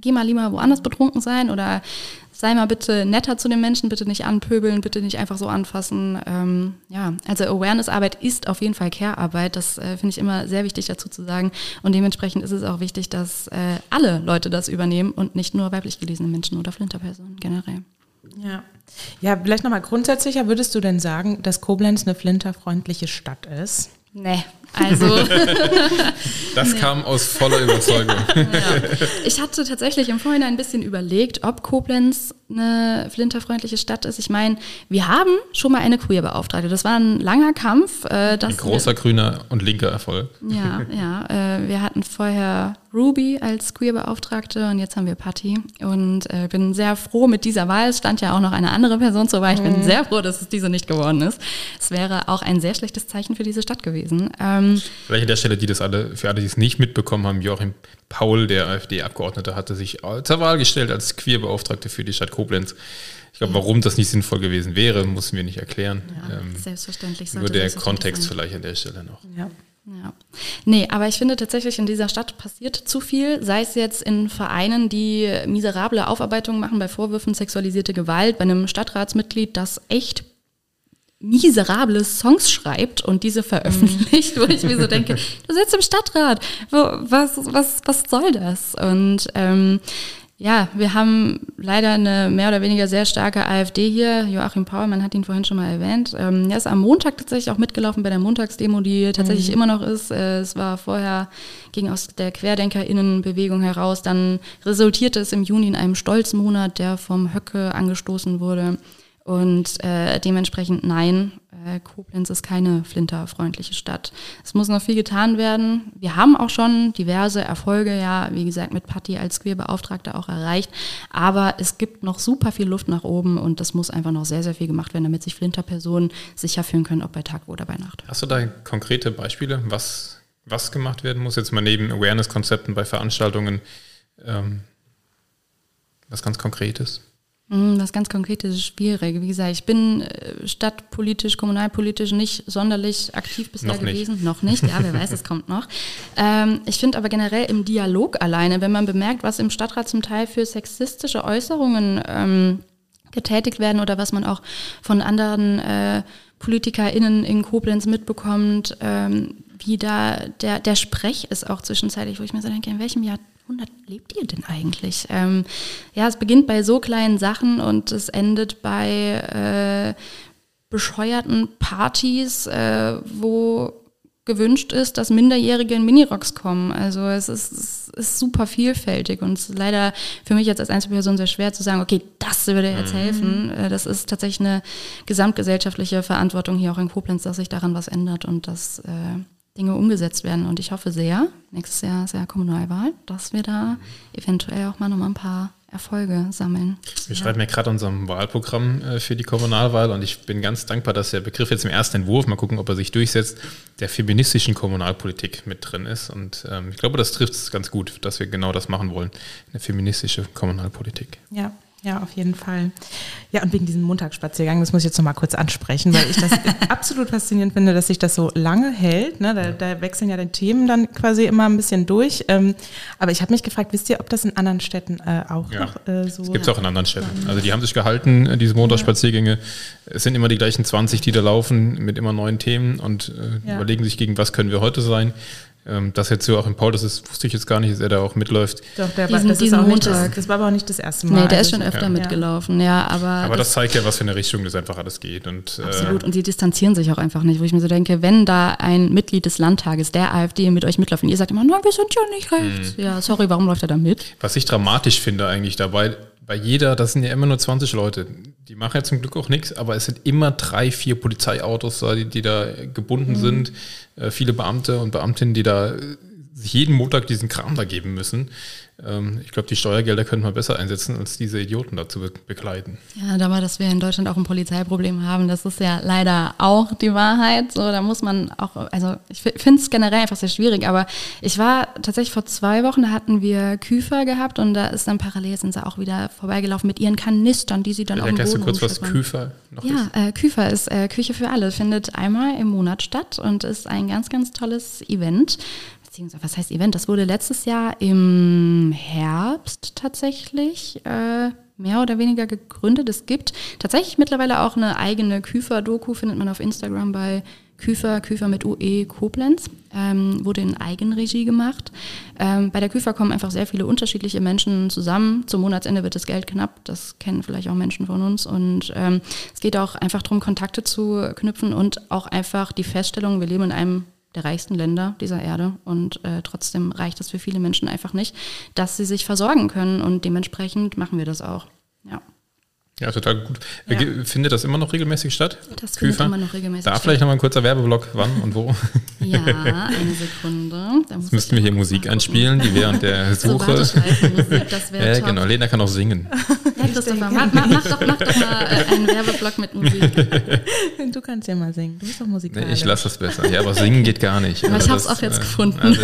geh mal lieber woanders betrunken sein oder sei mal bitte netter zu den Menschen, bitte nicht anpöbeln, bitte nicht einfach so anfassen. Ähm, ja, also Awareness-Arbeit ist auf jeden Fall Care-Arbeit. Das äh, finde ich immer sehr wichtig dazu zu sagen. Und dementsprechend ist es auch wichtig, dass äh, alle Leute das übernehmen und nicht nur weiblich gelesene Menschen oder Flinterpersonen generell. Ja. Ja, vielleicht nochmal grundsätzlicher, würdest du denn sagen, dass Koblenz eine flinterfreundliche Stadt ist? Nee, also. <laughs> das nee. kam aus voller Überzeugung. <laughs> Ja. Ich hatte tatsächlich im Vorhinein ein bisschen überlegt, ob Koblenz eine flinterfreundliche Stadt ist. Ich meine, wir haben schon mal eine Queerbeauftragte. Das war ein langer Kampf. Äh, ein großer grüner und linker Erfolg. Ja, ja. Äh, wir hatten vorher Ruby als Queerbeauftragte und jetzt haben wir Patty. Und äh, bin sehr froh mit dieser Wahl. Es stand ja auch noch eine andere Person zur Wahl. Ich bin mhm. sehr froh, dass es diese nicht geworden ist. Es wäre auch ein sehr schlechtes Zeichen für diese Stadt gewesen. Ähm, Vielleicht an der Stelle, die das alle, für alle, die es nicht mitbekommen haben, Joachim Paul, der AfD-Abgeordnete, hatte sich zur Wahl gestellt als Queerbeauftragte für die Stadt Koblenz. Ich glaube, warum das nicht sinnvoll gewesen wäre, mussten wir nicht erklären. Ja, ähm, selbstverständlich. Nur der Kontext vielleicht an der Stelle noch. Ja. Ja. Nee, aber ich finde tatsächlich, in dieser Stadt passiert zu viel, sei es jetzt in Vereinen, die miserable Aufarbeitungen machen bei Vorwürfen sexualisierte Gewalt, bei einem Stadtratsmitglied, das echt miserable Songs schreibt und diese veröffentlicht, wo ich mir so denke, <laughs> du sitzt im Stadtrat, wo, was, was, was soll das? Und ähm, ja, wir haben leider eine mehr oder weniger sehr starke AfD hier. Joachim Paul, man hat ihn vorhin schon mal erwähnt. Ähm, er ist am Montag tatsächlich auch mitgelaufen bei der Montagsdemo, die tatsächlich mhm. immer noch ist. Äh, es war vorher, ging aus der QuerdenkerInnenbewegung heraus. Dann resultierte es im Juni in einem Stolzmonat, der vom Höcke angestoßen wurde. Und äh, dementsprechend nein, äh, Koblenz ist keine flinterfreundliche Stadt. Es muss noch viel getan werden. Wir haben auch schon diverse Erfolge, ja, wie gesagt, mit Patti als Queerbeauftragter auch erreicht. Aber es gibt noch super viel Luft nach oben und das muss einfach noch sehr, sehr viel gemacht werden, damit sich Flinterpersonen sicher fühlen können, ob bei Tag oder bei Nacht. Hast du da konkrete Beispiele, was, was gemacht werden muss? Jetzt mal neben Awareness-Konzepten bei Veranstaltungen, ähm, was ganz Konkretes? Was ganz Konkretes ist schwierig. Wie gesagt, ich bin äh, stadtpolitisch, kommunalpolitisch nicht sonderlich aktiv bisher noch gewesen. Nicht. Noch nicht, ja, wer weiß, es kommt noch. <laughs> Ähm, ich finde aber generell im Dialog alleine, wenn man bemerkt, was im Stadtrat zum Teil für sexistische Äußerungen ähm, getätigt werden oder was man auch von anderen äh, PolitikerInnen in Koblenz mitbekommt, ähm, wie da der, der Sprech ist auch zwischenzeitlich, wo ich mir so denke, in welchem Jahr Jahrhundert lebt ihr denn eigentlich? Ähm, ja, es beginnt bei so kleinen Sachen und es endet bei äh, bescheuerten Partys, äh, wo gewünscht ist, dass Minderjährige in Minirocks kommen. Also es ist, es ist super vielfältig und es ist leider für mich jetzt als Einzelperson sehr schwer zu sagen, okay, das würde jetzt mhm. helfen. Äh, das ist tatsächlich eine gesamtgesellschaftliche Verantwortung hier auch in Koblenz, dass sich daran was ändert und dass äh, Dinge umgesetzt werden. Und ich hoffe sehr, nächstes Jahr ist ja Kommunalwahl, dass wir da eventuell auch mal noch mal ein paar Erfolge sammeln. Wir ja. schreiben ja gerade unserem Wahlprogramm äh, für die Kommunalwahl und ich bin ganz dankbar, dass der Begriff jetzt im ersten Entwurf, mal gucken, ob er sich durchsetzt, der feministischen Kommunalpolitik mit drin ist. Und ähm, ich glaube, das trifft es ganz gut, dass wir genau das machen wollen, eine feministische Kommunalpolitik. Ja, ja, auf jeden Fall. Ja, und wegen diesem Montagsspaziergang, das muss ich jetzt nochmal kurz ansprechen, weil ich das <laughs> absolut faszinierend finde, dass sich das so lange hält. Ne? Da, da, wechseln ja die Themen dann quasi immer ein bisschen durch. Ähm, aber ich habe mich gefragt, wisst ihr, ob das in anderen Städten äh, auch ja. noch äh, so Das gibt es auch in anderen Städten. Also die haben sich gehalten, diese Montagsspaziergänge. Es sind immer die gleichen 20, die da laufen, mit immer neuen Themen und äh, ja. überlegen sich, gegen was können wir heute sein. Ähm, das jetzt so auch in Paul, das ist, wusste ich jetzt gar nicht, dass er da auch mitläuft. Doch, der diesen, war, das diesen Montag. Nicht, das war aber auch nicht das erste Mal. Nee, der ist schon öfter ja. mitgelaufen, ja. Aber, aber das, das, zeigt ja, was für eine Richtung das einfach alles geht. Und, äh, absolut, äh, und sie distanzieren sich auch einfach nicht, wo ich mir so denke, wenn da ein Mitglied des Landtages der AfD mit euch mitläuft und ihr sagt immer, nein, wir sind ja nicht rechts. Mhm. Ja, sorry, warum läuft er da mit? Was ich dramatisch finde eigentlich dabei, bei jeder, das sind ja immer nur 20 Leute, die machen ja zum Glück auch nichts, aber es sind immer drei, vier Polizeiautos, die, die da gebunden mhm. sind, äh, viele Beamte und Beamtinnen, die da sich jeden Montag diesen Kram da geben müssen. Ähm, ich glaube, die Steuergelder könnten wir besser einsetzen, als diese Idioten dazu be begleiten. Ja, da war, dass wir in Deutschland auch ein Polizeiproblem haben, das ist ja leider auch die Wahrheit. So, da muss man auch, also ich finde es generell einfach sehr schwierig, aber ich war tatsächlich vor zwei Wochen, da hatten wir Küfer gehabt und da ist dann parallel sind sie auch wieder vorbeigelaufen mit ihren Kanistern, die sie dann Vielleicht dem Boden du kurz, was Küfer noch ja, ist? Ja, äh, Küfer ist äh, Küche für alle, findet einmal im Monat statt und ist ein ganz, ganz tolles Event beziehungsweise was heißt Event? Das wurde letztes Jahr im Herbst tatsächlich äh, mehr oder weniger gegründet. Es gibt tatsächlich mittlerweile auch eine eigene Küfer-Doku, findet man auf Instagram bei Küfer, Küfer mit UE Koblenz, ähm, wurde in Eigenregie gemacht. Ähm, bei der Küfer kommen einfach sehr viele unterschiedliche Menschen zusammen. Zum Monatsende wird das Geld knapp, das kennen vielleicht auch Menschen von uns. Und ähm, es geht auch einfach darum, Kontakte zu knüpfen und auch einfach die Feststellung, wir leben in einem der reichsten Länder dieser Erde und äh, trotzdem reicht das für viele Menschen einfach nicht, dass sie sich versorgen können und dementsprechend machen wir das auch. Ja. Ja, total gut. Ja. Findet das immer noch regelmäßig statt? Das Küfer? findet immer noch regelmäßig da statt. Da vielleicht nochmal ein kurzer Werbeblock, wann und wo? Ja, <laughs> eine Sekunde. Jetzt müssten wir hier Musik gucken. einspielen, die während der <laughs> Suche. So Musik, das <laughs> ja, genau. Lena kann auch singen. Herr Christopher, mach, mach, mach, doch, mach doch mal äh, einen Werbeblock mit Musik. Du kannst ja mal singen. Du bist doch Musikalisch. Nee, ich lasse das besser. Ja, aber singen geht gar nicht. Aber also ich habe es auch jetzt äh, gefunden. Also,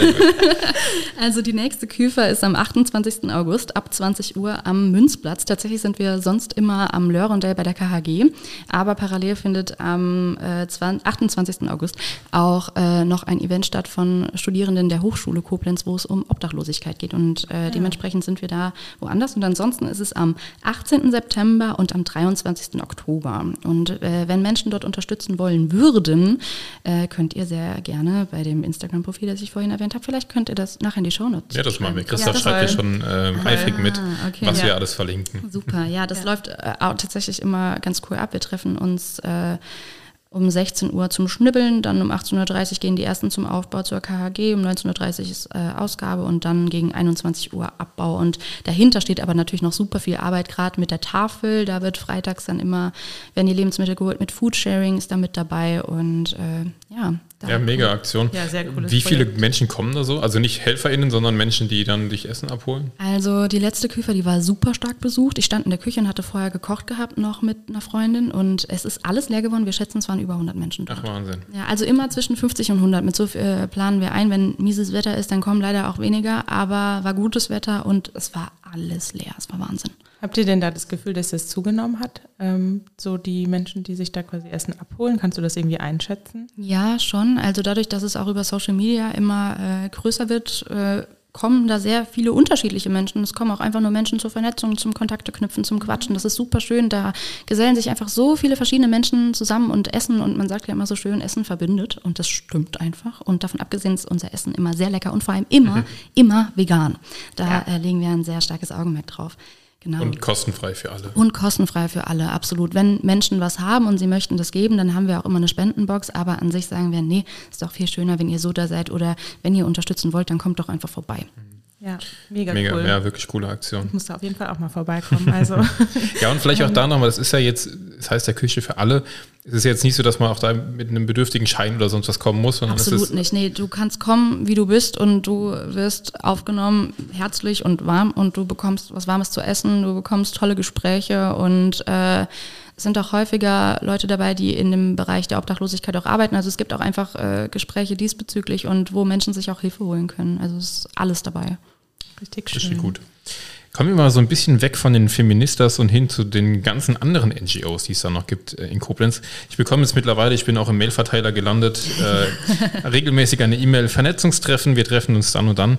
also die nächste Küfer ist am 28. August ab 20 Uhr am Münzplatz. Tatsächlich sind wir sonst immer am Lörendale bei der KHG, aber parallel findet am äh, 28. August auch äh, noch ein Event statt von Studierenden der Hochschule Koblenz, wo es um Obdachlosigkeit geht und äh, ja. dementsprechend sind wir da woanders und ansonsten ist es am 18. September und am 23. Oktober und äh, wenn Menschen dort unterstützen wollen würden, äh, könnt ihr sehr gerne bei dem Instagram-Profil, das ich vorhin erwähnt habe, vielleicht könnt ihr das nachher in die Shownotes Ja, das machen wir. Christoph ja, schreibt ja schon äh, eifrig mit, ah, okay. was ja. wir alles verlinken. Super, ja, das läuft äh, tatsächlich immer ganz cool ab. Wir treffen uns äh, um 16 Uhr zum Schnibbeln, dann um 18.30 Uhr gehen die ersten zum Aufbau zur KHG, um 19.30 Uhr ist äh, Ausgabe und dann gegen 21 Uhr Abbau. Und dahinter steht aber natürlich noch super viel Arbeit, gerade mit der Tafel. Da wird freitags dann immer, werden die Lebensmittel geholt, mit Foodsharing ist da mit dabei und äh, ja, ja, mega Aktion. Ja, sehr cooles Wie viele Projekt. Menschen kommen da so? Also nicht HelferInnen, sondern Menschen, die dann dich Essen abholen? Also die letzte Küfer, die war super stark besucht. Ich stand in der Küche und hatte vorher gekocht gehabt noch mit einer Freundin und es ist alles leer geworden. Wir schätzen, es waren über 100 Menschen dort. Ach, Wahnsinn. Ja, also immer zwischen 50 und 100. Mit so äh, planen wir ein. Wenn mieses Wetter ist, dann kommen leider auch weniger, aber war gutes Wetter und es war alles leer. Es war Wahnsinn. Habt ihr denn da das Gefühl, dass es zugenommen hat? Ähm, so die Menschen, die sich da quasi Essen abholen, kannst du das irgendwie einschätzen? Ja, schon. Also dadurch, dass es auch über Social Media immer äh, größer wird, äh, kommen da sehr viele unterschiedliche Menschen. Es kommen auch einfach nur Menschen zur Vernetzung, zum Kontakte knüpfen, zum Quatschen. Das ist super schön. Da gesellen sich einfach so viele verschiedene Menschen zusammen und essen. Und man sagt ja immer so schön, Essen verbindet. Und das stimmt einfach. Und davon abgesehen ist unser Essen immer sehr lecker und vor allem immer, mhm. <laughs> immer vegan. Da ja. äh, legen wir ein sehr starkes Augenmerk drauf. Genau. Und kostenfrei für alle. Und kostenfrei für alle, absolut. Wenn Menschen was haben und sie möchten das geben, dann haben wir auch immer eine Spendenbox. Aber an sich sagen wir, nee, ist doch viel schöner, wenn ihr so da seid oder wenn ihr unterstützen wollt, dann kommt doch einfach vorbei. Mhm. Ja, mega, mega cool. Ja, wirklich coole Aktion. Ich muss da auf jeden Fall auch mal vorbeikommen. Also. <laughs> ja, und vielleicht auch da nochmal, das ist ja jetzt, das heißt ja Küche für alle. Es ist jetzt nicht so, dass man auch da mit einem bedürftigen Schein oder sonst was kommen muss. Sondern Absolut nicht. Nee, du kannst kommen, wie du bist und du wirst aufgenommen, herzlich und warm und du bekommst was Warmes zu essen, du bekommst tolle Gespräche und äh, es sind auch häufiger Leute dabei, die in dem Bereich der Obdachlosigkeit auch arbeiten. Also es gibt auch einfach äh, Gespräche diesbezüglich und wo Menschen sich auch Hilfe holen können. Also es ist alles dabei. Richtig schön. Richtig gut. Kommen wir mal so ein bisschen weg von den Feministas und hin zu den ganzen anderen NGOs, die es da noch gibt äh, in Koblenz. Ich bekomme jetzt mittlerweile, ich bin auch im Mailverteiler gelandet, äh, <laughs> regelmäßig eine E-Mail Vernetzungstreffen. Wir treffen uns dann und dann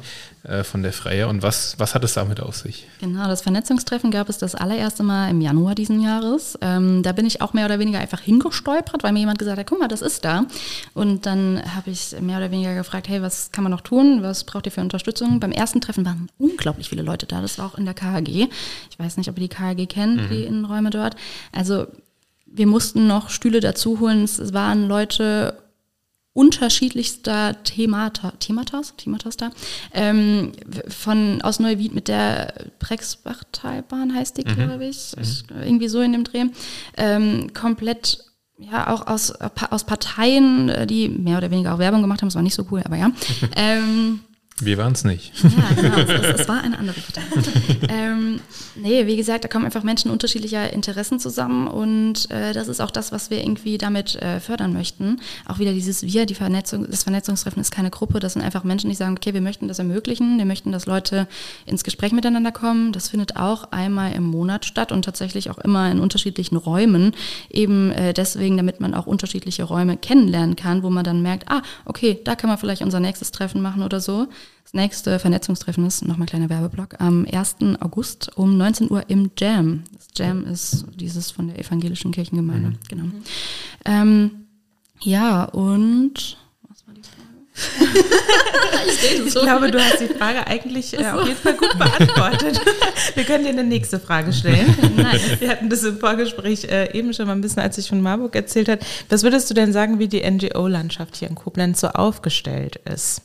von der Freie. Und was, was hat es damit auf sich? Genau, das Vernetzungstreffen gab es das allererste Mal im Januar diesen Jahres. Ähm, da bin ich auch mehr oder weniger einfach hingestolpert, weil mir jemand gesagt hat, guck mal, das ist da. Und dann habe ich mehr oder weniger gefragt, hey, was kann man noch tun? Was braucht ihr für Unterstützung? Beim ersten Treffen waren unglaublich viele Leute da. Das war auch in der KHG. Ich weiß nicht, ob ihr die KHG kennt, mhm. die Innenräume dort. Also wir mussten noch Stühle dazu holen. Es waren Leute unterschiedlichster Themata, Thematas, Thematas da, ähm, von, aus Neuwied mit der Brexbachtalbahn heißt die, mhm. glaube ich, mhm. irgendwie so in dem Dreh, ähm, komplett ja, auch aus, aus Parteien, die mehr oder weniger auch Werbung gemacht haben, das war nicht so cool, aber ja. <laughs> ähm, wir waren es nicht. Ja, genau, es, es, war eine andere Partei. ähm, nee, wie gesagt, da kommen einfach Menschen unterschiedlicher Interessen zusammen und äh, das ist auch das, was wir irgendwie damit äh, fördern möchten. Auch wieder dieses Wir, die Vernetzung, das Vernetzungstreffen ist keine Gruppe, das sind einfach Menschen, die sagen, okay, wir möchten das ermöglichen, wir möchten, dass Leute ins Gespräch miteinander kommen. Das findet auch einmal im Monat statt und tatsächlich auch immer in unterschiedlichen Räumen. Eben äh, deswegen, damit man auch unterschiedliche Räume kennenlernen kann, wo man dann merkt, ah, okay, da kann man vielleicht unser nächstes Treffen machen oder so. Das nächste Vernetzungstreffen ist, nochmal kleiner Werbeblock, am 1. August um 19 Uhr im Jam. Das Jam ist dieses von der evangelischen Kirchengemeinde, mhm. genau. Ähm, ja, und <laughs> ich, ich glaube, du hast die Frage eigentlich äh, auf jeden Fall gut beantwortet. <laughs> Wir können dir eine nächste Frage stellen. Nein. Wir hatten das im Vorgespräch äh, eben schon mal ein bisschen, als ich von Marburg erzählt habe. Was würdest du denn sagen, wie die NGO-Landschaft hier in Koblenz so aufgestellt ist?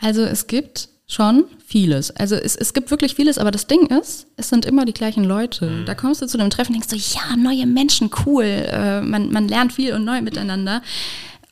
Also es gibt schon vieles. Also es, es gibt wirklich vieles, aber das Ding ist, es sind immer die gleichen Leute. Mhm. Da kommst du zu einem Treffen und denkst so, ja, neue Menschen, cool, äh, man, man lernt viel und neu miteinander.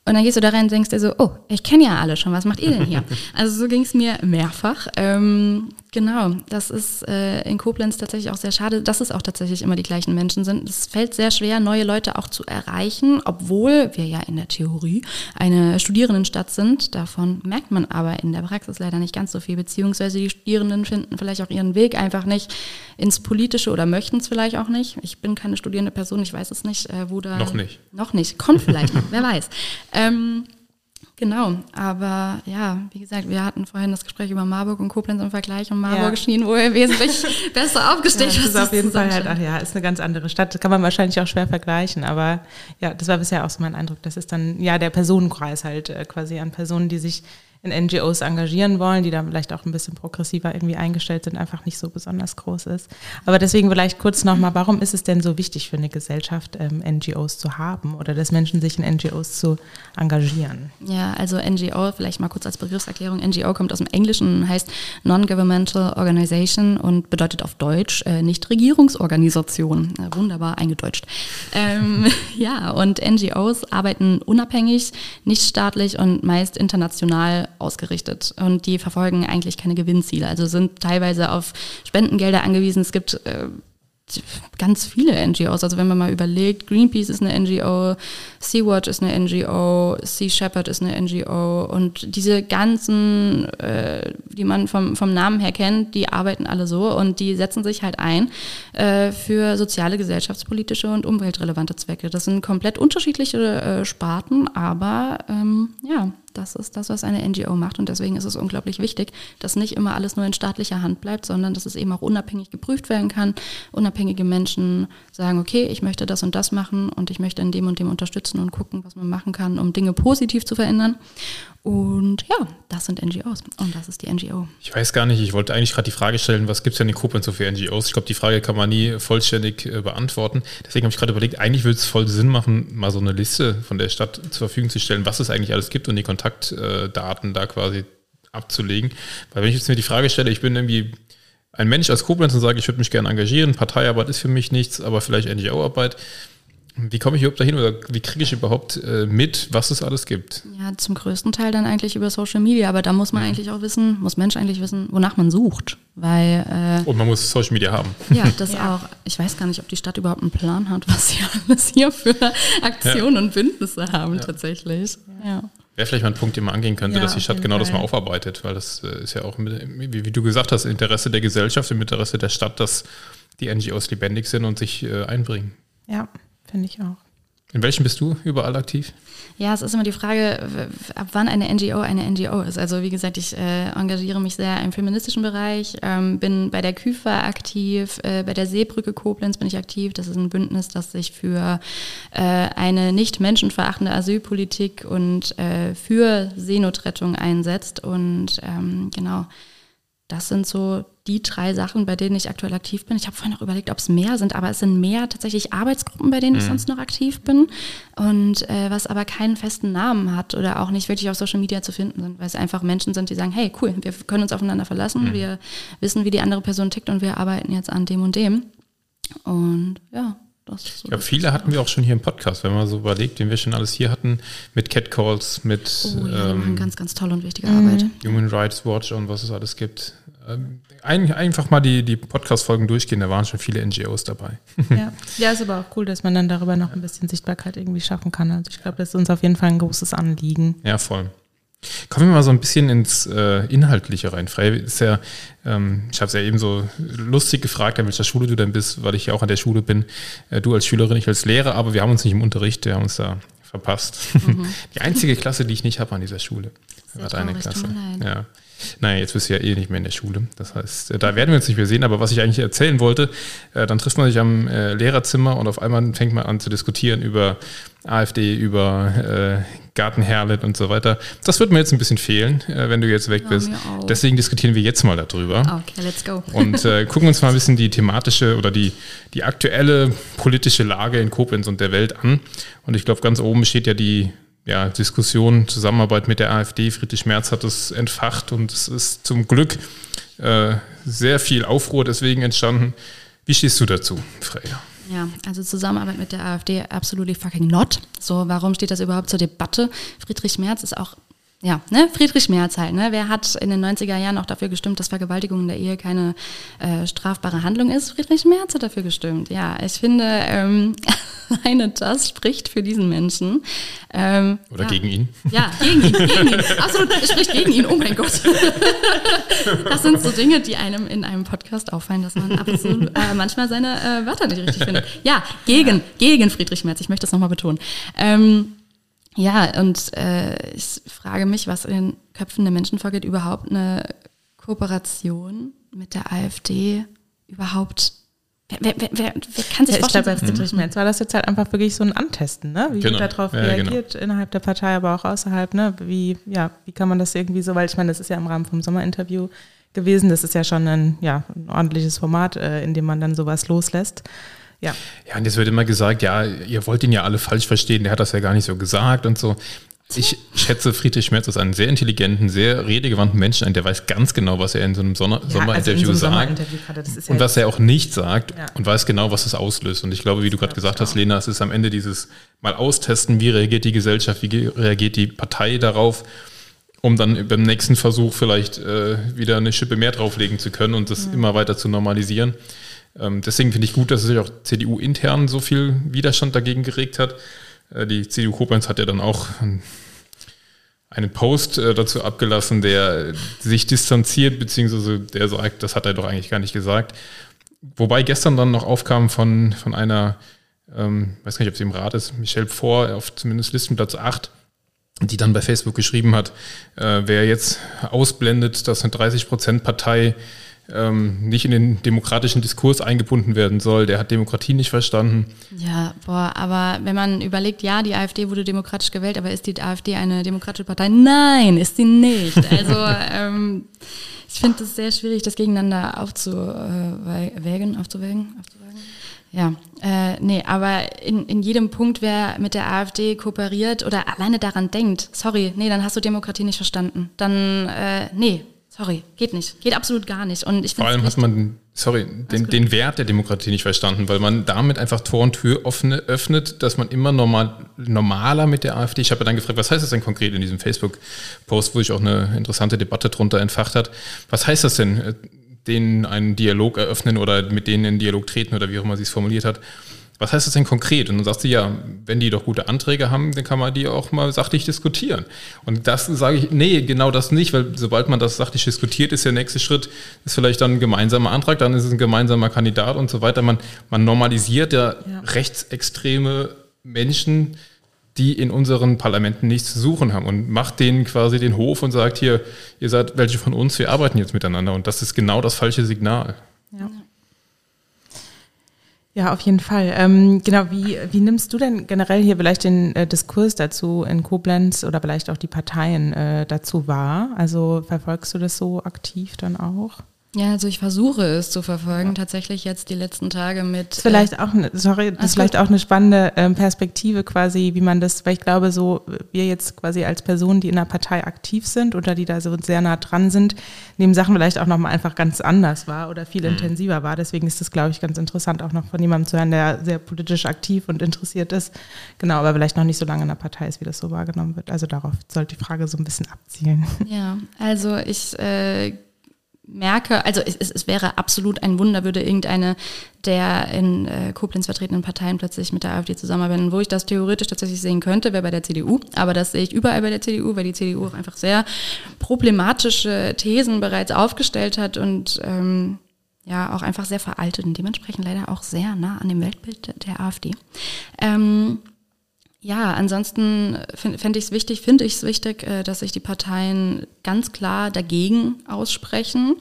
Und dann gehst du da rein und denkst dir so, oh, ich kenne ja alle schon, was macht ihr denn hier? <laughs> also so ging es mir mehrfach. Ähm, Genau, das ist äh, in Koblenz tatsächlich auch sehr schade, dass es auch tatsächlich immer die gleichen Menschen sind. Es fällt sehr schwer, neue Leute auch zu erreichen, obwohl wir ja in der Theorie eine Studierendenstadt sind. Davon merkt man aber in der Praxis leider nicht ganz so viel, beziehungsweise die Studierenden finden vielleicht auch ihren Weg einfach nicht ins Politische oder möchten es vielleicht auch nicht. Ich bin keine studierende Person, ich weiß es nicht, äh, wo da. Noch nicht. Noch nicht, kommt vielleicht noch, wer <laughs> weiß. Ähm, Genau, aber ja, wie gesagt, wir hatten vorhin das Gespräch über Marburg und Koblenz im Vergleich und Marburg ja. schien wohl wesentlich <laughs> besser aufgestellt. Ja, das ist auf jeden Fall halt, ach ja, ist eine ganz andere Stadt. Das kann man wahrscheinlich auch schwer vergleichen, aber ja, das war bisher auch so mein Eindruck. Das ist dann ja der Personenkreis halt äh, quasi an Personen, die sich in NGOs engagieren wollen, die da vielleicht auch ein bisschen progressiver irgendwie eingestellt sind, einfach nicht so besonders groß ist. Aber deswegen vielleicht kurz nochmal, warum ist es denn so wichtig für eine Gesellschaft, ähm, NGOs zu haben oder dass Menschen sich in NGOs zu engagieren? Ja, also NGO, vielleicht mal kurz als Begriffserklärung, NGO kommt aus dem Englischen, heißt Non-Governmental Organization und bedeutet auf Deutsch äh, Nichtregierungsorganisation. Äh, wunderbar eingedeutscht. Ähm, <laughs> ja, und NGOs arbeiten unabhängig, nicht staatlich und meist international ausgerichtet und die verfolgen eigentlich keine Gewinnziele. Also sind teilweise auf Spendengelder angewiesen. Es gibt äh, ganz viele NGOs. Also wenn man mal überlegt, Greenpeace ist eine NGO, Sea-Watch ist eine NGO, Sea Shepherd ist eine NGO und diese ganzen, äh, die man vom, vom Namen her kennt, die arbeiten alle so und die setzen sich halt ein äh, für soziale, gesellschaftspolitische und umweltrelevante Zwecke. Das sind komplett unterschiedliche äh, Sparten, aber ähm, ja, das ist das, was eine NGO macht und deswegen ist es unglaublich wichtig, dass nicht immer alles nur in staatlicher Hand bleibt, sondern dass es eben auch unabhängig geprüft werden kann. Unabhängige Menschen sagen, okay, ich möchte das und das machen und ich möchte in dem und dem unterstützen und gucken, was man machen kann, um Dinge positiv zu verändern. Und ja, das sind NGOs und das ist die NGO. Ich weiß gar nicht, ich wollte eigentlich gerade die Frage stellen, was gibt es denn in Koblenz so für NGOs? Ich glaube, die Frage kann man nie vollständig äh, beantworten. Deswegen habe ich gerade überlegt, eigentlich würde es voll Sinn machen, mal so eine Liste von der Stadt zur Verfügung zu stellen, was es eigentlich alles gibt und die Kontaktdaten da quasi abzulegen. Weil wenn ich jetzt mir die Frage stelle, ich bin irgendwie ein Mensch aus Koblenz und sage, ich würde mich gerne engagieren, Parteiarbeit ist für mich nichts, aber vielleicht NGO-Arbeit, wie komme ich überhaupt dahin oder wie kriege ich überhaupt äh, mit, was es alles gibt? Ja, zum größten Teil dann eigentlich über Social Media, aber da muss man mhm. eigentlich auch wissen, muss Mensch eigentlich wissen, wonach man sucht. Weil, äh, Und man muss Social Media haben. Ja, <laughs> das ja. auch. Ich weiß gar nicht, ob die Stadt überhaupt einen Plan hat, was sie <laughs> alles hier für Aktionen ja. und Bündnisse haben ja. tatsächlich. Ja. Wäre vielleicht mal ein Punkt, den man angehen könnte, dass die Stadt genau Fall. das mal aufarbeitet, weil das äh, ist ja auch, mit, wie, wie, du gesagt hast, Interesse der Gesellschaft, im Interesse der Stadt, dass die NGOs lebendig sind und sich äh, einbringen. Ja. Finde ich auch. In welchem bist du überall aktiv? Ja, es ist immer die Frage, ab wann eine NGO eine NGO ist. Also wie gesagt, ich äh, engagiere mich sehr im feministischen Bereich, ähm, bin bei der KÜFA aktiv, äh, bei der Seebrücke Koblenz bin ich aktiv. Das ist ein Bündnis, das sich für äh, eine nicht menschenverachtende Asylpolitik und äh, für Seenotrettung einsetzt. Und ähm, genau, das sind so die drei Sachen, bei denen ich aktuell aktiv bin. Ich habe vorhin noch überlegt, ob es mehr sind, aber es sind mehr tatsächlich Arbeitsgruppen, bei denen mhm. ich sonst noch aktiv bin. Und äh, was aber keinen festen Namen hat oder auch nicht wirklich auf Social Media zu finden sind, weil es einfach Menschen sind, die sagen, hey, cool, wir können uns aufeinander verlassen, mhm. wir wissen, wie die andere Person tickt und wir arbeiten jetzt an dem und dem. Und ja, das so ja, viele hatten wir auch schon hier im Podcast, wenn man so überlegt, wen wir schon alles hier hatten, mit Catcalls, mit oh, ja, ähm, ganz, ganz tolle und wichtige mhm. Arbeit. Human Rights Watch und was es alles gibt. Ähm, ein, einfach mal die, die Podcast-Folgen durchgehen, da waren schon viele NGOs dabei. Ja. <laughs> ja, ist aber auch cool, dass man dann darüber noch ein bisschen Sichtbarkeit irgendwie schaffen kann. Also ich glaube, das ist uns auf jeden Fall ein großes Anliegen. Ja, voll. Kommen wir mal so ein bisschen ins äh, Inhaltliche rein. Frei ist ja, ähm, ich habe es ja eben so lustig gefragt, an welcher Schule du denn bist, weil ich ja auch an der Schule bin. Äh, du als Schülerin, ich als Lehrer, aber wir haben uns nicht im Unterricht, wir haben uns da verpasst. Mhm. <laughs> Die einzige Klasse, die ich nicht habe an dieser Schule, war deine Klasse. Ja. Naja, jetzt bist du ja eh nicht mehr in der Schule. Das heißt, äh, da werden wir uns nicht mehr sehen. Aber was ich eigentlich erzählen wollte, äh, dann trifft man sich am äh, Lehrerzimmer und auf einmal fängt man an zu diskutieren über AfD, über Garten Herlet und so weiter. Das wird mir jetzt ein bisschen fehlen, wenn du jetzt weg bist. Ja, Deswegen diskutieren wir jetzt mal darüber. Okay, let's go. Und äh, <laughs> gucken uns mal ein bisschen die thematische oder die, die aktuelle politische Lage in Koblenz und der Welt an. Und ich glaube, ganz oben steht ja die ja, Diskussion, Zusammenarbeit mit der AfD. Friedrich Merz hat es entfacht und es ist zum Glück äh, sehr viel Aufruhr deswegen entstanden. Wie stehst du dazu, Freya? Ja, also Zusammenarbeit mit der AfD absolutely fucking not. So, warum steht das überhaupt zur Debatte? Friedrich Merz ist auch ja, ne, Friedrich Merz halt, ne? Wer hat in den 90er Jahren auch dafür gestimmt, dass Vergewaltigung in der Ehe keine äh, strafbare Handlung ist? Friedrich Merz hat dafür gestimmt. Ja, ich finde, ähm, <laughs> alleine das spricht für diesen Menschen. Ähm, Oder ja. gegen ihn? Ja, gegen ihn, gegen ihn. Absolut, spricht gegen ihn, oh mein Gott. <laughs> Das sind so Dinge, die einem in einem Podcast auffallen, dass man absolut, äh, manchmal seine äh, Wörter nicht richtig findet. Ja, gegen, gegen Friedrich Merz, ich möchte das nochmal betonen. Ähm, ja, und äh, ich frage mich, was in den Köpfen der Menschen vorgeht, überhaupt eine Kooperation mit der AfD überhaupt Wer, wer, wer, wer, kann sich ja, Ich glaube, bei Friedrich Merz war das jetzt halt einfach wirklich so ein Antesten, ne? wie genau. wird darauf ja, reagiert, genau. innerhalb der Partei, aber auch außerhalb. Ne? Wie, ja, wie kann man das irgendwie so, weil ich meine, das ist ja im Rahmen vom Sommerinterview gewesen, das ist ja schon ein, ja, ein ordentliches Format, äh, in dem man dann sowas loslässt. Ja. ja, und jetzt wird immer gesagt, ja, ihr wollt ihn ja alle falsch verstehen, der hat das ja gar nicht so gesagt und so. Ich schätze Friedrich Merz als einen sehr intelligenten, sehr redegewandten Menschen ein, der weiß ganz genau, was er in so einem Sommer ja, Sommerinterview also so sagt und was er auch nicht sagt ja. und weiß genau, was es auslöst. Und ich glaube, wie du gerade gesagt hast, Lena, es ist am Ende dieses mal austesten, wie reagiert die Gesellschaft, wie reagiert die Partei darauf, um dann beim nächsten Versuch vielleicht äh, wieder eine Schippe mehr drauflegen zu können und das ja. immer weiter zu normalisieren. Ähm, deswegen finde ich gut, dass sich auch CDU intern so viel Widerstand dagegen geregt hat. Äh, die CDU Koblenz hat ja dann auch einen Post äh, dazu abgelassen, der sich distanziert, beziehungsweise der sagt, das hat er doch eigentlich gar nicht gesagt. Wobei gestern dann noch aufkam von, von einer, ähm, weiß gar nicht, ob sie im Rat ist, Michelle Vor, auf zumindest Listenplatz 8, die dann bei Facebook geschrieben hat, äh, wer jetzt ausblendet, dass eine 30-Prozent-Partei ähm, nicht in den demokratischen Diskurs eingebunden werden soll. Der hat Demokratie nicht verstanden. Ja, boah, aber wenn man überlegt, ja, die AfD wurde demokratisch gewählt, aber ist die AfD eine demokratische Partei? Nein, ist sie nicht. Also <laughs> ähm, ich finde es sehr schwierig, das gegeneinander aufzuwägen, aufzuwägen, aufzuwägen. Ja, äh, nee, aber in, in jedem Punkt, wer mit der AfD kooperiert oder alleine daran denkt, sorry, nee, dann hast du Demokratie nicht verstanden. Dann, äh, nee, Sorry, geht nicht. Geht absolut gar nicht. Und ich Vor allem hat man, sorry, den, den, Wert der Demokratie nicht verstanden, weil man damit einfach Tor und Tür offene, öffnet, dass man immer normal, normaler mit der AfD. Ich habe dann gefragt, was heißt das denn konkret in diesem Facebook-Post, wo ich auch eine interessante Debatte drunter entfacht hat. Was heißt das denn, äh, denen einen Dialog eröffnen oder mit denen in Dialog treten oder wie auch immer sie es formuliert hat? Was heißt das denn konkret? Und dann sagst du, ja, wenn die doch gute Anträge haben, dann kann man die auch mal sachlich diskutieren. Und das sage ich, nee, genau das nicht, weil sobald man das sachlich diskutiert, ist der nächste Schritt, ist vielleicht dann ein gemeinsamer Antrag, dann ist es ein gemeinsamer Kandidat und so weiter. Man, man normalisiert ja, ja. rechtsextreme Menschen, die in unseren Parlamenten nichts zu suchen haben und macht denen quasi den Hof und sagt, hier, ihr seid welche von uns, wir arbeiten jetzt miteinander. Und das ist genau das falsche Signal. Ja. Ja, auf jeden Fall. Ähm, genau, wie, wie nimmst du denn generell hier vielleicht den äh, Diskurs dazu in Koblenz oder vielleicht auch die Parteien äh, dazu wahr? Also verfolgst du das so aktiv dann auch? Ja, also ich versuche es zu verfolgen, tatsächlich jetzt die letzten Tage mit. Das ist vielleicht auch, eine, sorry, das ist vielleicht auch eine spannende ähm, Perspektive quasi, wie man das, weil ich glaube, so wir jetzt quasi als Personen, die in der Partei aktiv sind oder die da so sehr nah dran sind, nehmen Sachen vielleicht auch nochmal einfach ganz anders wahr oder viel mhm. intensiver war. Deswegen ist das, glaube ich, ganz interessant, auch noch von jemandem zu hören, der sehr politisch aktiv und interessiert ist. Genau, aber vielleicht noch nicht so lange in der Partei ist, wie das so wahrgenommen wird. Also darauf sollte die Frage so ein bisschen abzielen. Ja, also ich äh, merke, also es, es, wäre absolut ein Wunder, würde irgendeine der in äh, Koblenz vertretenen Parteien plötzlich mit der AfD zusammenarbeiten. Wo ich das theoretisch tatsächlich sehen könnte, wäre bei der CDU. Aber das sehe ich überall bei der CDU, weil die CDU auch einfach sehr problematische Thesen bereits aufgestellt hat und ähm, ja auch einfach sehr veraltet und dementsprechend leider auch sehr nah an dem Weltbild der AfD. Ähm, ja, ansonsten fände ich es wichtig, finde ich es wichtig, äh, dass sich die Parteien ganz klar dagegen aussprechen.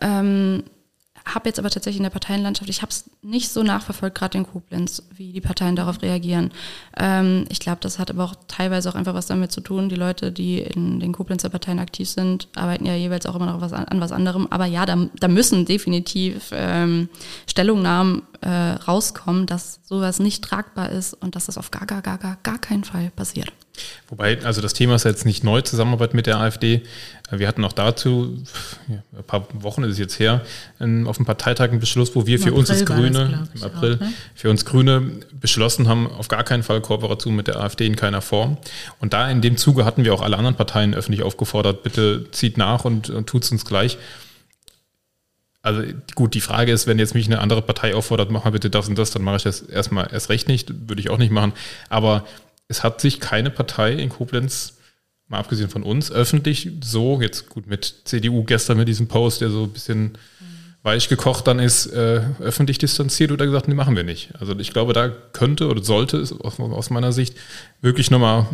Ähm, habe jetzt aber tatsächlich in der Parteienlandschaft, ich habe es nicht so nachverfolgt, gerade in Koblenz, wie die Parteien darauf reagieren. Ähm, ich glaube, das hat aber auch teilweise auch einfach was damit zu tun. Die Leute, die in den Koblenzer Parteien aktiv sind, arbeiten ja jeweils auch immer noch was an, an was anderem. Aber ja, da, da müssen definitiv ähm, Stellungnahmen äh, rauskommen, dass sowas nicht tragbar ist und dass das auf gar, gar, gar, gar, gar keinen Fall passiert. Wobei, also das Thema ist jetzt nicht neu, Zusammenarbeit mit der AfD. Wir hatten auch dazu, ein paar Wochen ist es jetzt her, auf dem Parteitag einen Beschluss, wo wir Im für April uns als Grüne, im April, auch, ne? für uns Grüne beschlossen haben, auf gar keinen Fall Kooperation mit der AfD in keiner Form. Und da in dem Zuge hatten wir auch alle anderen Parteien öffentlich aufgefordert, bitte zieht nach und, und tut es uns gleich. Also gut, die Frage ist, wenn jetzt mich eine andere Partei auffordert, mach mal bitte das und das, dann mache ich das erstmal erst recht nicht, würde ich auch nicht machen. Aber es hat sich keine Partei in Koblenz, mal abgesehen von uns, öffentlich so, jetzt gut mit CDU gestern mit diesem Post, der so ein bisschen weich gekocht dann ist, äh, öffentlich distanziert oder gesagt, nee, machen wir nicht. Also ich glaube, da könnte oder sollte es aus, aus meiner Sicht wirklich nochmal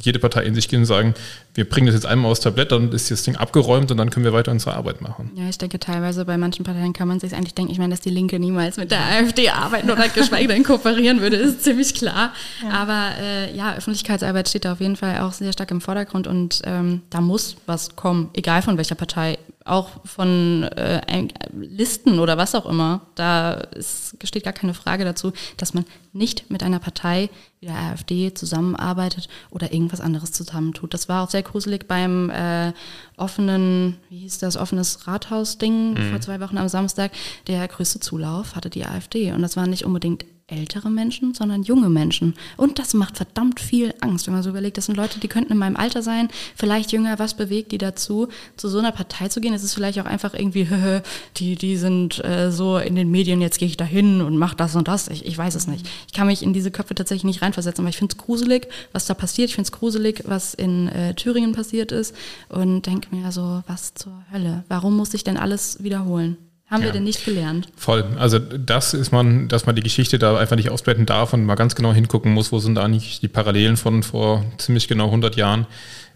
jede Partei in sich gehen und sagen, wir bringen das jetzt einmal aufs Tablett, dann ist das Ding abgeräumt und dann können wir weiter unsere Arbeit machen. Ja, ich denke teilweise bei manchen Parteien kann man sich eigentlich denken, ich meine, dass die Linke niemals mit der AfD arbeiten oder geschweige denn kooperieren würde, ist ziemlich klar. Ja. Aber äh, ja, Öffentlichkeitsarbeit steht da auf jeden Fall auch sehr stark im Vordergrund und ähm, da muss was kommen, egal von welcher Partei auch von äh, Listen oder was auch immer. Da ist, steht gar keine Frage dazu, dass man nicht mit einer Partei wie der AfD zusammenarbeitet oder irgendwas anderes zusammentut. Das war auch sehr gruselig beim äh, offenen, wie hieß das, offenes Rathaus-Ding mhm. vor zwei Wochen am Samstag. Der größte Zulauf hatte die AfD und das war nicht unbedingt ältere Menschen, sondern junge Menschen. Und das macht verdammt viel Angst, wenn man so überlegt, das sind Leute, die könnten in meinem Alter sein, vielleicht jünger, was bewegt die dazu, zu so einer Partei zu gehen? Es ist vielleicht auch einfach irgendwie, <laughs> die, die sind äh, so in den Medien, jetzt gehe ich da hin und mache das und das. Ich, ich weiß es nicht. Ich kann mich in diese Köpfe tatsächlich nicht reinversetzen, aber ich finde es gruselig, was da passiert. Ich finde es gruselig, was in äh, Thüringen passiert ist und denke mir so, was zur Hölle? Warum muss ich denn alles wiederholen? Haben ja. wir denn nicht gelernt? Voll. Also das ist man, dass man die Geschichte da einfach nicht ausblenden darf und mal ganz genau hingucken muss, wo sind da eigentlich die Parallelen von vor ziemlich genau 100 Jahren.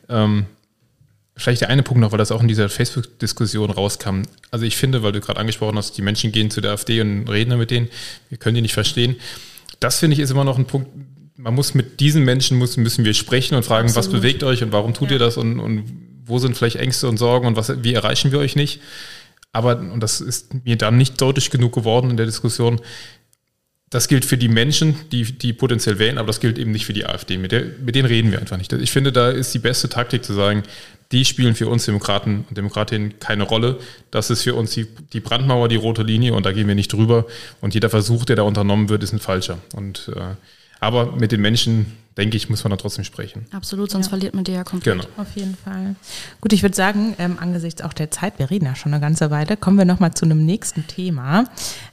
Ähm, vielleicht der eine Punkt noch, weil das auch in dieser Facebook-Diskussion rauskam. Also ich finde, weil du gerade angesprochen hast, die Menschen gehen zu der AfD und reden mit denen, wir können die nicht verstehen. Das finde ich ist immer noch ein Punkt, man muss mit diesen Menschen muss, müssen wir sprechen und fragen, Absolut. was bewegt euch und warum tut ja. ihr das und, und wo sind vielleicht Ängste und Sorgen und was, wie erreichen wir euch nicht? Aber, und das ist mir dann nicht deutlich genug geworden in der Diskussion, das gilt für die Menschen, die, die potenziell wählen, aber das gilt eben nicht für die AfD. Mit, der, mit denen reden wir einfach nicht. Ich finde, da ist die beste Taktik zu sagen, die spielen für uns Demokraten und Demokratinnen keine Rolle. Das ist für uns die, die Brandmauer, die rote Linie und da gehen wir nicht drüber. Und jeder Versuch, der da unternommen wird, ist ein falscher. Und, äh, aber mit den Menschen denke ich, muss man da trotzdem sprechen. Absolut, sonst ja. verliert man die ja komplett. Genau. Auf jeden Fall. Gut, ich würde sagen, ähm, angesichts auch der Zeit, wir reden ja schon eine ganze Weile, kommen wir nochmal zu einem nächsten Thema.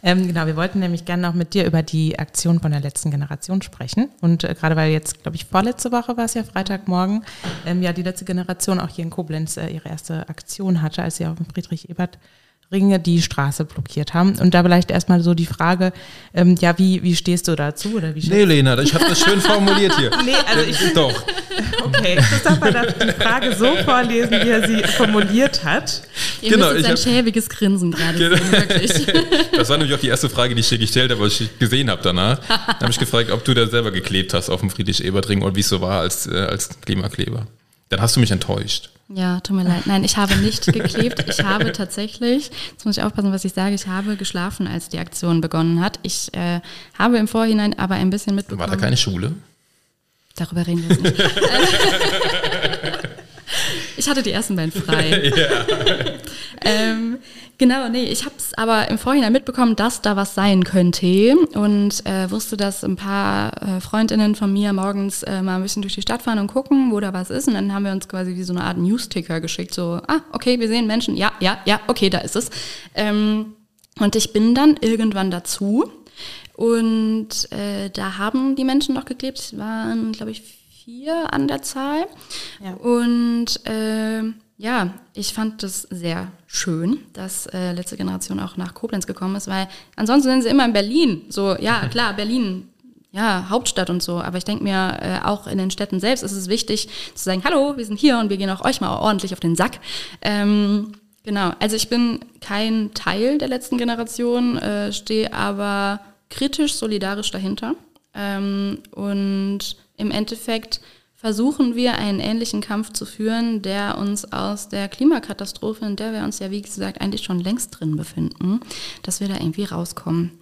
Ähm, genau, wir wollten nämlich gerne noch mit dir über die Aktion von der letzten Generation sprechen. Und äh, gerade weil jetzt, glaube ich, vorletzte Woche war es ja Freitagmorgen, ähm, ja die letzte Generation auch hier in Koblenz äh, ihre erste Aktion hatte, als sie auf dem Friedrich-Ebert Ringe die Straße blockiert haben. Und da vielleicht erstmal so die Frage, ähm, ja, wie, wie stehst du dazu? Oder wie nee, Lena, ich habe das schön formuliert hier. <laughs> nee, also ich, <laughs> Doch. Okay, Christopher darf die Frage so vorlesen, wie er sie formuliert hat. Ihr genau, müsst jetzt ein schäbiges Grinsen gerade genau. sehen, wirklich. <laughs> Das war nämlich auch die erste Frage, die ich dir gestellt habe, was ich gesehen habe danach. Da habe ich gefragt, ob du da selber geklebt hast auf dem Friedrich-Ebert-Ring und wie es so war als, äh, als Klimakleber. Dann hast du mich enttäuscht. Ja, tut mir leid. Nein, ich habe nicht <laughs> geklebt. Ich habe tatsächlich, jetzt muss ich aufpassen, was ich sage, ich habe geschlafen, als die Aktion begonnen hat. Ich äh, habe im Vorhinein aber ein bisschen mitbekommen. War da keine Schule? Darüber reden wir jetzt nicht. <laughs> ich hatte die ersten beiden frei. <laughs> Ja. ähm, Genau, nee, ich habe es aber im Vorhinein mitbekommen, dass da was sein könnte und äh, wusste, dass ein paar äh, Freundinnen von mir morgens äh, mal ein bisschen durch die Stadt fahren und gucken, wo da was ist. Und dann haben wir uns quasi wie so eine Art News-Ticker geschickt, so, ah, okay, wir sehen Menschen, ja, ja, ja, okay, da ist es. Ähm, und ich bin dann irgendwann dazu und äh, da haben die Menschen noch geklebt, es waren, glaube ich, vier an der Zahl. Ja. Und äh, ja, ich fand das sehr schön, dass äh, letzte Generation auch nach Koblenz gekommen ist, weil ansonsten sind sie immer in Berlin. So, ja, <laughs> klar, Berlin, ja, Hauptstadt und so. Aber ich denke mir, äh, auch in den Städten selbst ist es wichtig zu sagen, hallo, wir sind hier und wir gehen auch euch mal ordentlich auf den Sack. Ähm, genau, also ich bin kein Teil der letzten Generation, äh, stehe aber kritisch, solidarisch dahinter. Ähm, und im Endeffekt versuchen wir einen ähnlichen Kampf zu führen, der uns aus der Klimakatastrophe, in der wir uns ja, wie gesagt, eigentlich schon längst drin befinden, dass wir da irgendwie rauskommen.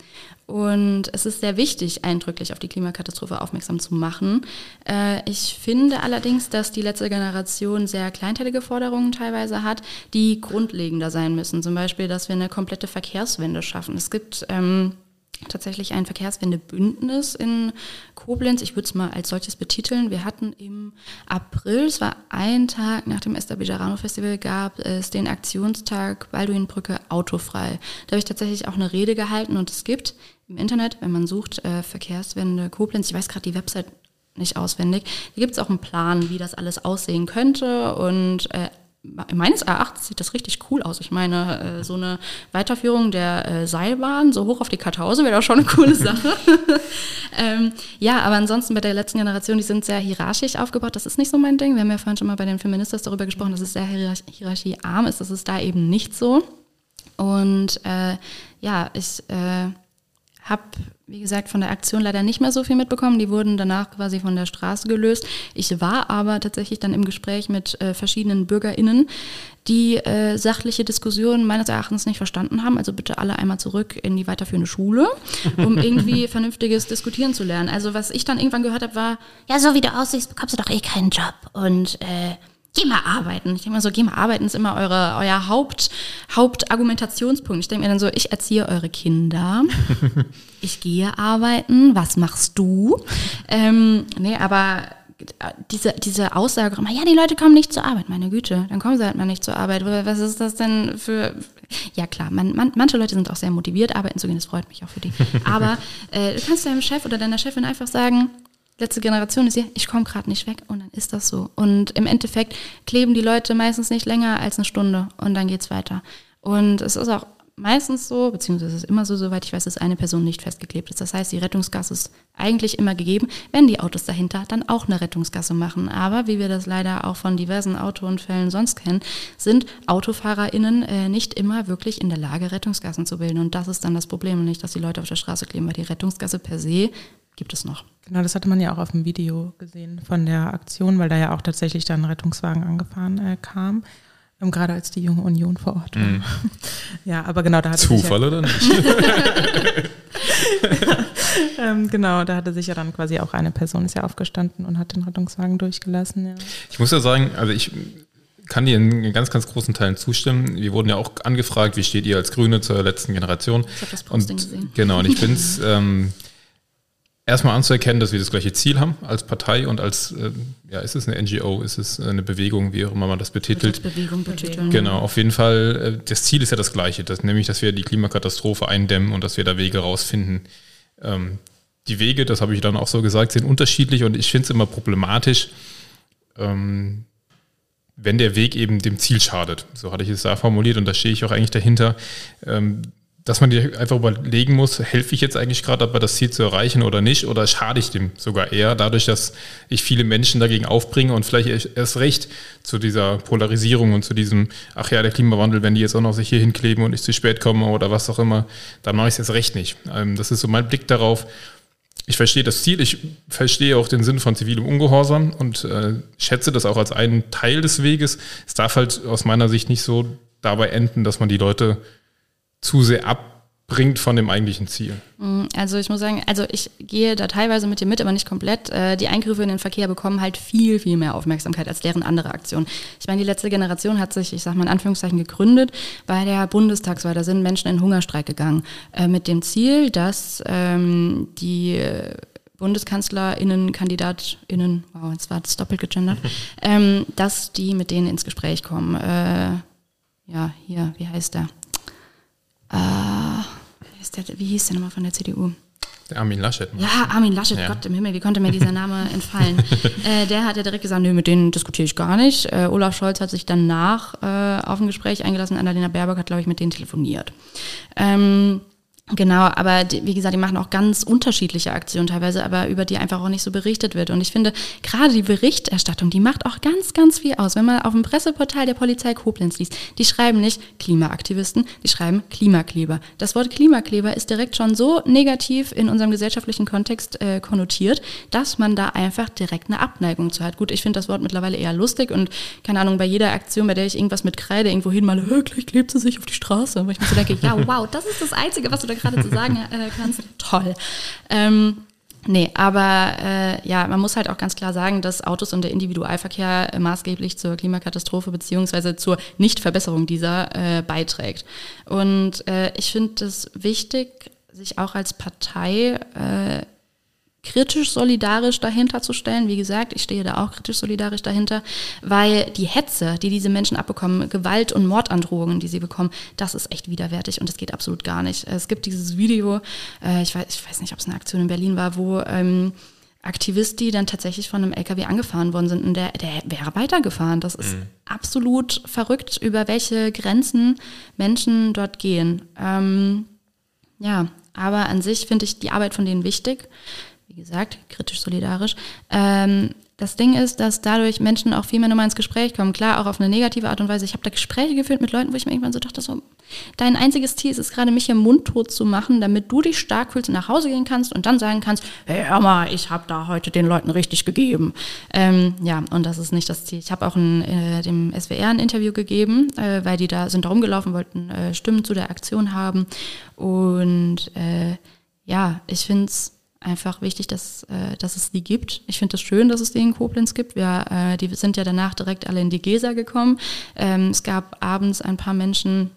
Und es ist sehr wichtig, eindrücklich auf die Klimakatastrophe aufmerksam zu machen. Äh, ich finde allerdings, dass die letzte Generation sehr kleinteilige Forderungen teilweise hat, die grundlegender sein müssen. Zum Beispiel, dass wir eine komplette Verkehrswende schaffen. Es gibt ähm, tatsächlich ein Verkehrswendebündnis in Koblenz. Ich würde es mal als solches betiteln. Wir hatten im April, es war ein Tag nach dem Esther Bejarano Festival, gab es den Aktionstag Balduinbrücke autofrei. Da habe ich tatsächlich auch eine Rede gehalten und es gibt im Internet, wenn man sucht, äh, Verkehrswende Koblenz, ich weiß gerade die Website nicht auswendig, da gibt es auch einen Plan, wie das alles aussehen könnte und äh, meines Erachtens sieht das richtig cool aus. Ich meine, äh, so eine Weiterführung der äh, Seilbahn so hoch auf die Kartause wäre doch schon eine coole Sache. <laughs> ähm, ja, aber ansonsten bei der letzten Generation, die sind sehr hierarchisch aufgebaut. Das ist nicht so mein Ding. Wir haben ja vorhin schon mal bei den Feministas darüber gesprochen, dass es sehr hierarchiearm ist. Das ist da eben nicht so. Und äh, ja, ich äh, habe, wie gesagt, von der Aktion leider nicht mehr so viel mitbekommen. Die wurden danach quasi von der Straße gelöst. Ich war aber tatsächlich dann im Gespräch mit äh, verschiedenen BürgerInnen, die äh, sachliche Diskussionen meines Erachtens nicht verstanden haben. Also bitte alle einmal zurück in die weiterführende Schule, um irgendwie <laughs> vernünftiges Diskutieren zu lernen. Also was ich dann irgendwann gehört habe, war, ja, so wie du aussiehst, bekommst du doch eh keinen Job. Und äh, geh mal arbeiten. Ich denke mal so, geh mal arbeiten ist immer eure, euer Haupt, Hauptargumentationspunkt. Ich denke mir dann so, ich erziehe eure Kinder, <laughs> ich gehe arbeiten, was machst du? Ähm, nee, aber diese, diese Aussage immer, ja, die Leute kommen nicht zur Arbeit, meine Güte, dann kommen sie halt mal nicht zur Arbeit. Was ist das denn für. Ja, klar, man, man, manche Leute sind auch sehr motiviert, arbeiten zu gehen, das freut mich auch für die. <laughs> Aber äh, du kannst deinem Chef oder deiner Chefin einfach sagen, letzte Generation ist ja, ich komme gerade nicht weg und dann ist das so. Und im Endeffekt kleben die Leute meistens nicht länger als eine Stunde und dann geht es weiter. Und es ist auch meistens so, beziehungsweise es ist immer so, soweit ich weiß, dass eine Person nicht festgeklebt ist. Das heißt, die Rettungsgasse ist eigentlich immer gegeben, wenn die Autos dahinter dann auch eine Rettungsgasse machen. Aber wie wir das leider auch von diversen Autounfällen sonst kennen, sind AutofahrerInnen äh, nicht immer wirklich in der Lage, Rettungsgassen zu bilden. Und das ist dann das Problem nicht, dass die Leute auf der Straße kleben, weil die Rettungsgasse per se gibt es noch. Genau, das hatte man ja auch auf dem Video gesehen von der Aktion, weil da ja auch tatsächlich dann ein Rettungswagen angefahren äh, kam. Ähm, gerade als die junge Union vor Ort war. Mm. <laughs> Ja, aber genau, da hatte Zufall ja, oder nicht? <laughs> ähm, genau, da hatte sich ja dann quasi auch eine Person ist ja aufgestanden und hat den Rettungswagen durchgelassen. Ja. Ich muss ja sagen, also ich kann dir in ganz, ganz großen Teilen zustimmen. Wir wurden ja auch angefragt, wie steht ihr als Grüne zur letzten Generation? Ich habe das Posting und, gesehen. Genau, und ich finde es <laughs> ähm, erstmal anzuerkennen, dass wir das gleiche Ziel haben als Partei und als, äh, ja, ist es eine NGO, ist es eine Bewegung, wie auch immer man das betitelt. Bewegung betiteln. Genau, auf jeden Fall, äh, das Ziel ist ja das gleiche, dass, nämlich, dass wir die Klimakatastrophe eindämmen und dass wir da Wege rausfinden. Ähm, die Wege, das habe ich dann auch so gesagt, sind unterschiedlich und ich finde es immer problematisch, ähm, wenn der Weg eben dem Ziel schadet. So hatte ich es da formuliert und da stehe ich auch eigentlich dahinter. Ähm, dass man dir einfach überlegen muss, helfe ich jetzt eigentlich gerade dabei, das Ziel zu erreichen oder nicht, oder schade ich dem sogar eher, dadurch, dass ich viele Menschen dagegen aufbringe und vielleicht erst recht zu dieser Polarisierung und zu diesem, ach ja, der Klimawandel, wenn die jetzt auch noch sich hier hinkleben und ich zu spät komme oder was auch immer, dann mache ich es erst recht nicht. Ähm, das ist so mein Blick darauf. Ich verstehe das Ziel, ich verstehe auch den Sinn von zivilem Ungehorsam und äh, schätze das auch als einen Teil des Weges. Es darf halt aus meiner Sicht nicht so dabei enden, dass man die Leute zu sehr abbringt von dem eigentlichen Ziel. Mm, also ich muss sagen, also ich gehe da teilweise mit dir mit, aber nicht komplett. Äh, die Eingriffe in den Verkehr bekommen halt viel, viel mehr Aufmerksamkeit als deren andere Aktionen. Ich meine, die letzte Generation hat sich, ich sag mal in Anführungszeichen, gegründet bei der Bundestagswahl. Da sind Menschen in Hungerstreik gegangen äh, mit dem Ziel, dass ähm, die BundeskanzlerInnen, KandidatInnen, wow, jetzt war das doppelt gegendert, <laughs> ähm, dass die mit denen ins Gespräch kommen. Äh, ja, hier, wie heißt der? Äh, der, wie hieß der nochmal von der CDU? Der Armin Laschet. Ja, Armin Laschet, ja. Gott im Himmel, wie konnte mir dieser Name <laughs> entfallen? äh, der hat ja direkt gesagt, nö, mit denen diskutiere ich gar nicht. Äh, Olaf Scholz hat sich danach äh, auf ein Gespräch eingelassen, Annalena Baerbock hat, glaube ich, mit denen telefoniert. Ähm, Genau, aber die, wie gesagt, die machen auch ganz unterschiedliche Aktionen teilweise, aber über die einfach auch nicht so berichtet wird. Und ich finde, gerade die Berichterstattung, die macht auch ganz, ganz viel aus. Wenn man auf dem Presseportal der Polizei Koblenz liest, die schreiben nicht Klimaaktivisten, die schreiben Klimakleber. Das Wort Klimakleber ist direkt schon so negativ in unserem gesellschaftlichen Kontext äh, konnotiert, dass man da einfach direkt eine Abneigung zu hat. Gut, ich finde das Wort mittlerweile eher lustig und keine Ahnung, bei jeder Aktion, bei der ich irgendwas mit Kreide irgendwo hin mal, gleich klebt sie sich auf die Straße. Wo ich mir so denke, ja, wow, das ist das Einzige, was du da gerade zu sagen äh, kannst, toll. Ähm, Nee, aber äh, ja, man muss halt auch ganz klar sagen, dass Autos und der Individualverkehr äh, maßgeblich zur Klimakatastrophe beziehungsweise zur Nichtverbesserung dieser äh, beiträgt. Und äh, ich finde es wichtig, sich auch als Partei äh, kritisch solidarisch dahinter zu stellen. Wie gesagt, ich stehe da auch kritisch solidarisch dahinter, weil die Hetze, die diese Menschen abbekommen, Gewalt und Mordandrohungen, die sie bekommen, das ist echt widerwärtig und das geht absolut gar nicht. Es gibt dieses Video, äh, ich, weiß, ich weiß nicht, ob es eine Aktion in Berlin war, wo ähm, Aktivisten, dann tatsächlich von einem LKW angefahren worden sind und der, der wäre weitergefahren. Das ist mhm. absolut verrückt, über welche Grenzen Menschen dort gehen. Ähm, ja, aber an sich finde ich die Arbeit von denen wichtig wie gesagt, kritisch solidarisch. Ähm, das Ding ist, dass dadurch Menschen auch viel mehr nochmal ins Gespräch kommen. Klar, auch auf eine negative Art und Weise. Ich habe da Gespräche geführt mit Leuten, wo ich mir irgendwann so dachte, so, dein einziges Ziel ist es gerade, mich hier mundtot zu machen, damit du dich stark fühlst und nach Hause gehen kannst und dann sagen kannst, hey, hör mal, ich habe da heute den Leuten richtig gegeben. Ähm, ja, und das ist nicht das Ziel. Ich habe auch ein, äh, dem SWR ein Interview gegeben, äh, weil die da sind rumgelaufen, wollten äh, Stimmen zu der Aktion haben. Und äh, ja, ich finde es einfach wichtig, dass, äh, dass es die gibt. Ich finde es das schön, dass es die in Koblenz gibt. Wir, äh, die sind ja danach direkt alle in die Gesa gekommen. Ähm, es gab abends ein paar Menschen,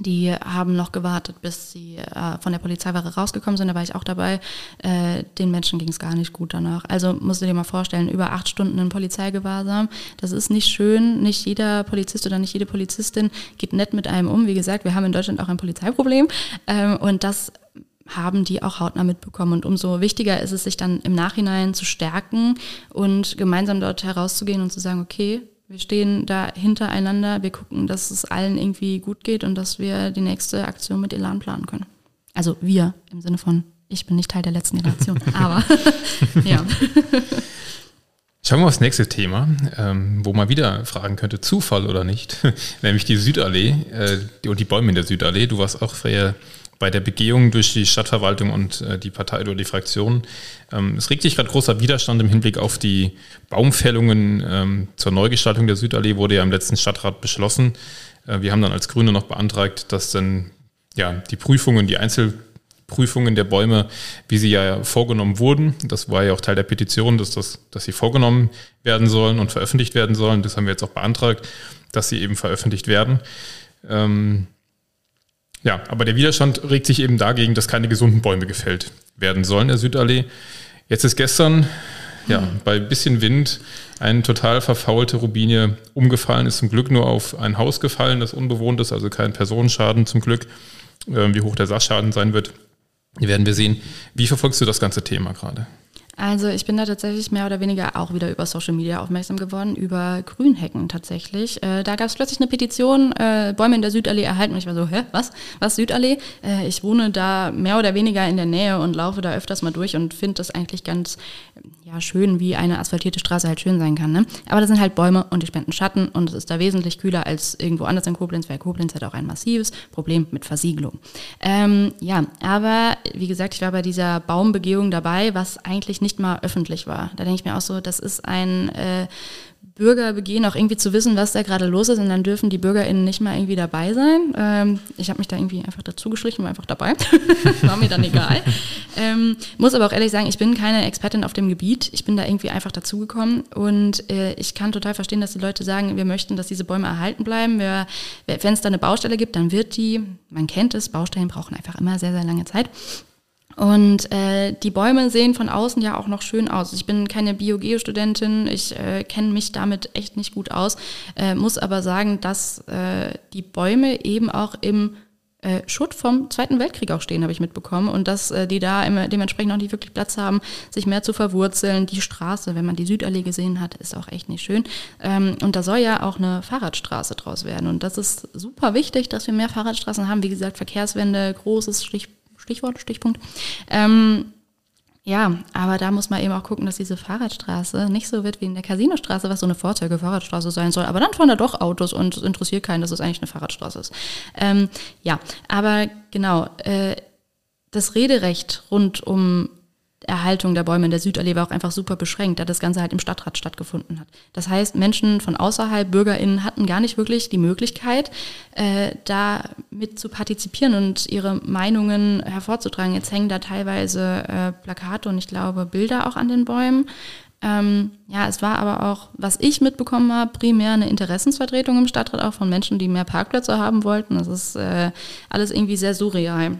die haben noch gewartet, bis sie äh, von der Polizeiwache rausgekommen sind. Da war ich auch dabei. Äh, den Menschen ging es gar nicht gut danach. Also musst du dir mal vorstellen, über acht Stunden in Polizeigewahrsam. Das ist nicht schön. Nicht jeder Polizist oder nicht jede Polizistin geht nett mit einem um. Wie gesagt, wir haben in Deutschland auch ein Polizeiproblem. Ähm, und das haben die auch hautnah mitbekommen. Und umso wichtiger ist es, sich dann im Nachhinein zu stärken und gemeinsam dort herauszugehen und zu sagen, okay, wir stehen da hintereinander, wir gucken, dass es allen irgendwie gut geht und dass wir die nächste Aktion mit Elan planen können. Also wir im Sinne von, ich bin nicht Teil der letzten Generation, <laughs> aber <laughs> ja. Schauen wir aufs nächste Thema, ähm, wo man wieder fragen könnte, Zufall oder nicht, <laughs> nämlich die Südallee äh, und die Bäume in der Südallee. Du warst auch Freya bei der Begehung durch die Stadtverwaltung und äh, die Partei oder die Fraktion. Ähm, es regt sich gerade großer Widerstand im Hinblick auf die Baumfällungen ähm, zur Neugestaltung der Südallee, wurde ja im letzten Stadtrat beschlossen. Äh, wir haben dann als Grüne noch beantragt, dass dann ja, die Prüfungen, die Einzelprüfungen der Bäume, wie sie ja vorgenommen wurden, das war ja auch Teil der Petition, dass, das, dass sie vorgenommen werden sollen und veröffentlicht werden sollen. Das haben wir jetzt auch beantragt, dass sie eben veröffentlicht werden. Ähm, ja, aber der Widerstand regt sich eben dagegen, dass keine gesunden Bäume gefällt werden sollen in der Südallee. Jetzt ist gestern, ja, mhm. bei bisschen Wind eine total verfaulte Rubinie umgefallen, ist zum Glück nur auf ein Haus gefallen, das unbewohnt ist, also kein Personenschaden zum Glück. Äh, wie hoch der Sachschaden sein wird, werden wir sehen. Wie verfolgst du das ganze Thema gerade? Also ich bin da tatsächlich mehr oder weniger auch wieder über Social Media aufmerksam geworden, über Grünhecken tatsächlich. Äh, da gab es plötzlich eine Petition, äh, Bäume in der Südallee erhalten. Und ich war so, hä, was? Was Südallee? Äh, ich wohne da mehr oder weniger in der Nähe und laufe da öfters mal durch und finde das eigentlich ganz ja, schön, wie eine asphaltierte Straße halt schön sein kann. Ne? Aber da sind halt Bäume und die spenden Schatten und es ist da wesentlich kühler als irgendwo anders in Koblenz, weil Koblenz hat auch ein massives Problem mit Versiegelung. Ähm, ja, aber wie gesagt, ich war bei dieser Baumbegehung dabei, was eigentlich nicht mal öffentlich war. Da denke ich mir auch so, das ist ein äh, Bürgerbegehen, auch irgendwie zu wissen, was da gerade los ist und dann dürfen die BürgerInnen nicht mal irgendwie dabei sein. Ähm, ich habe mich da irgendwie einfach dazu geschlichen, war einfach dabei. <laughs> war mir dann egal. Ähm, muss aber auch ehrlich sagen, ich bin keine Expertin auf dem Gebiet. Ich bin da irgendwie einfach dazugekommen und äh, ich kann total verstehen, dass die Leute sagen, wir möchten, dass diese Bäume erhalten bleiben. Wenn es da eine Baustelle gibt, dann wird die, man kennt es, Baustellen brauchen einfach immer sehr, sehr lange Zeit. Und äh, die Bäume sehen von außen ja auch noch schön aus. Ich bin keine Bio-Geo-Studentin, ich äh, kenne mich damit echt nicht gut aus, äh, muss aber sagen, dass äh, die Bäume eben auch im äh, Schutt vom Zweiten Weltkrieg auch stehen, habe ich mitbekommen. Und dass äh, die da immer dementsprechend auch nicht wirklich Platz haben, sich mehr zu verwurzeln. Die Straße, wenn man die Südallee gesehen hat, ist auch echt nicht schön. Ähm, und da soll ja auch eine Fahrradstraße draus werden. Und das ist super wichtig, dass wir mehr Fahrradstraßen haben. Wie gesagt, Verkehrswende, großes Stich Stichwort, Stichpunkt. Ähm, ja, aber da muss man eben auch gucken, dass diese Fahrradstraße nicht so wird wie in der Casinostraße, was so eine Vorzeigefahrradstraße sein soll. Aber dann fahren da doch Autos und es interessiert keinen, dass es eigentlich eine Fahrradstraße ist. Ähm, ja, aber genau, äh, das Rederecht rund um Erhaltung der Bäume in der Südallee war auch einfach super beschränkt, da das Ganze halt im Stadtrat stattgefunden hat. Das heißt, Menschen von außerhalb, BürgerInnen hatten gar nicht wirklich die Möglichkeit, äh, da mit zu partizipieren und ihre Meinungen hervorzutragen. Jetzt hängen da teilweise äh, Plakate und ich glaube Bilder auch an den Bäumen. Ähm, ja, es war aber auch, was ich mitbekommen habe, primär eine Interessensvertretung im Stadtrat, auch von Menschen, die mehr Parkplätze haben wollten. Das ist äh, alles irgendwie sehr surreal.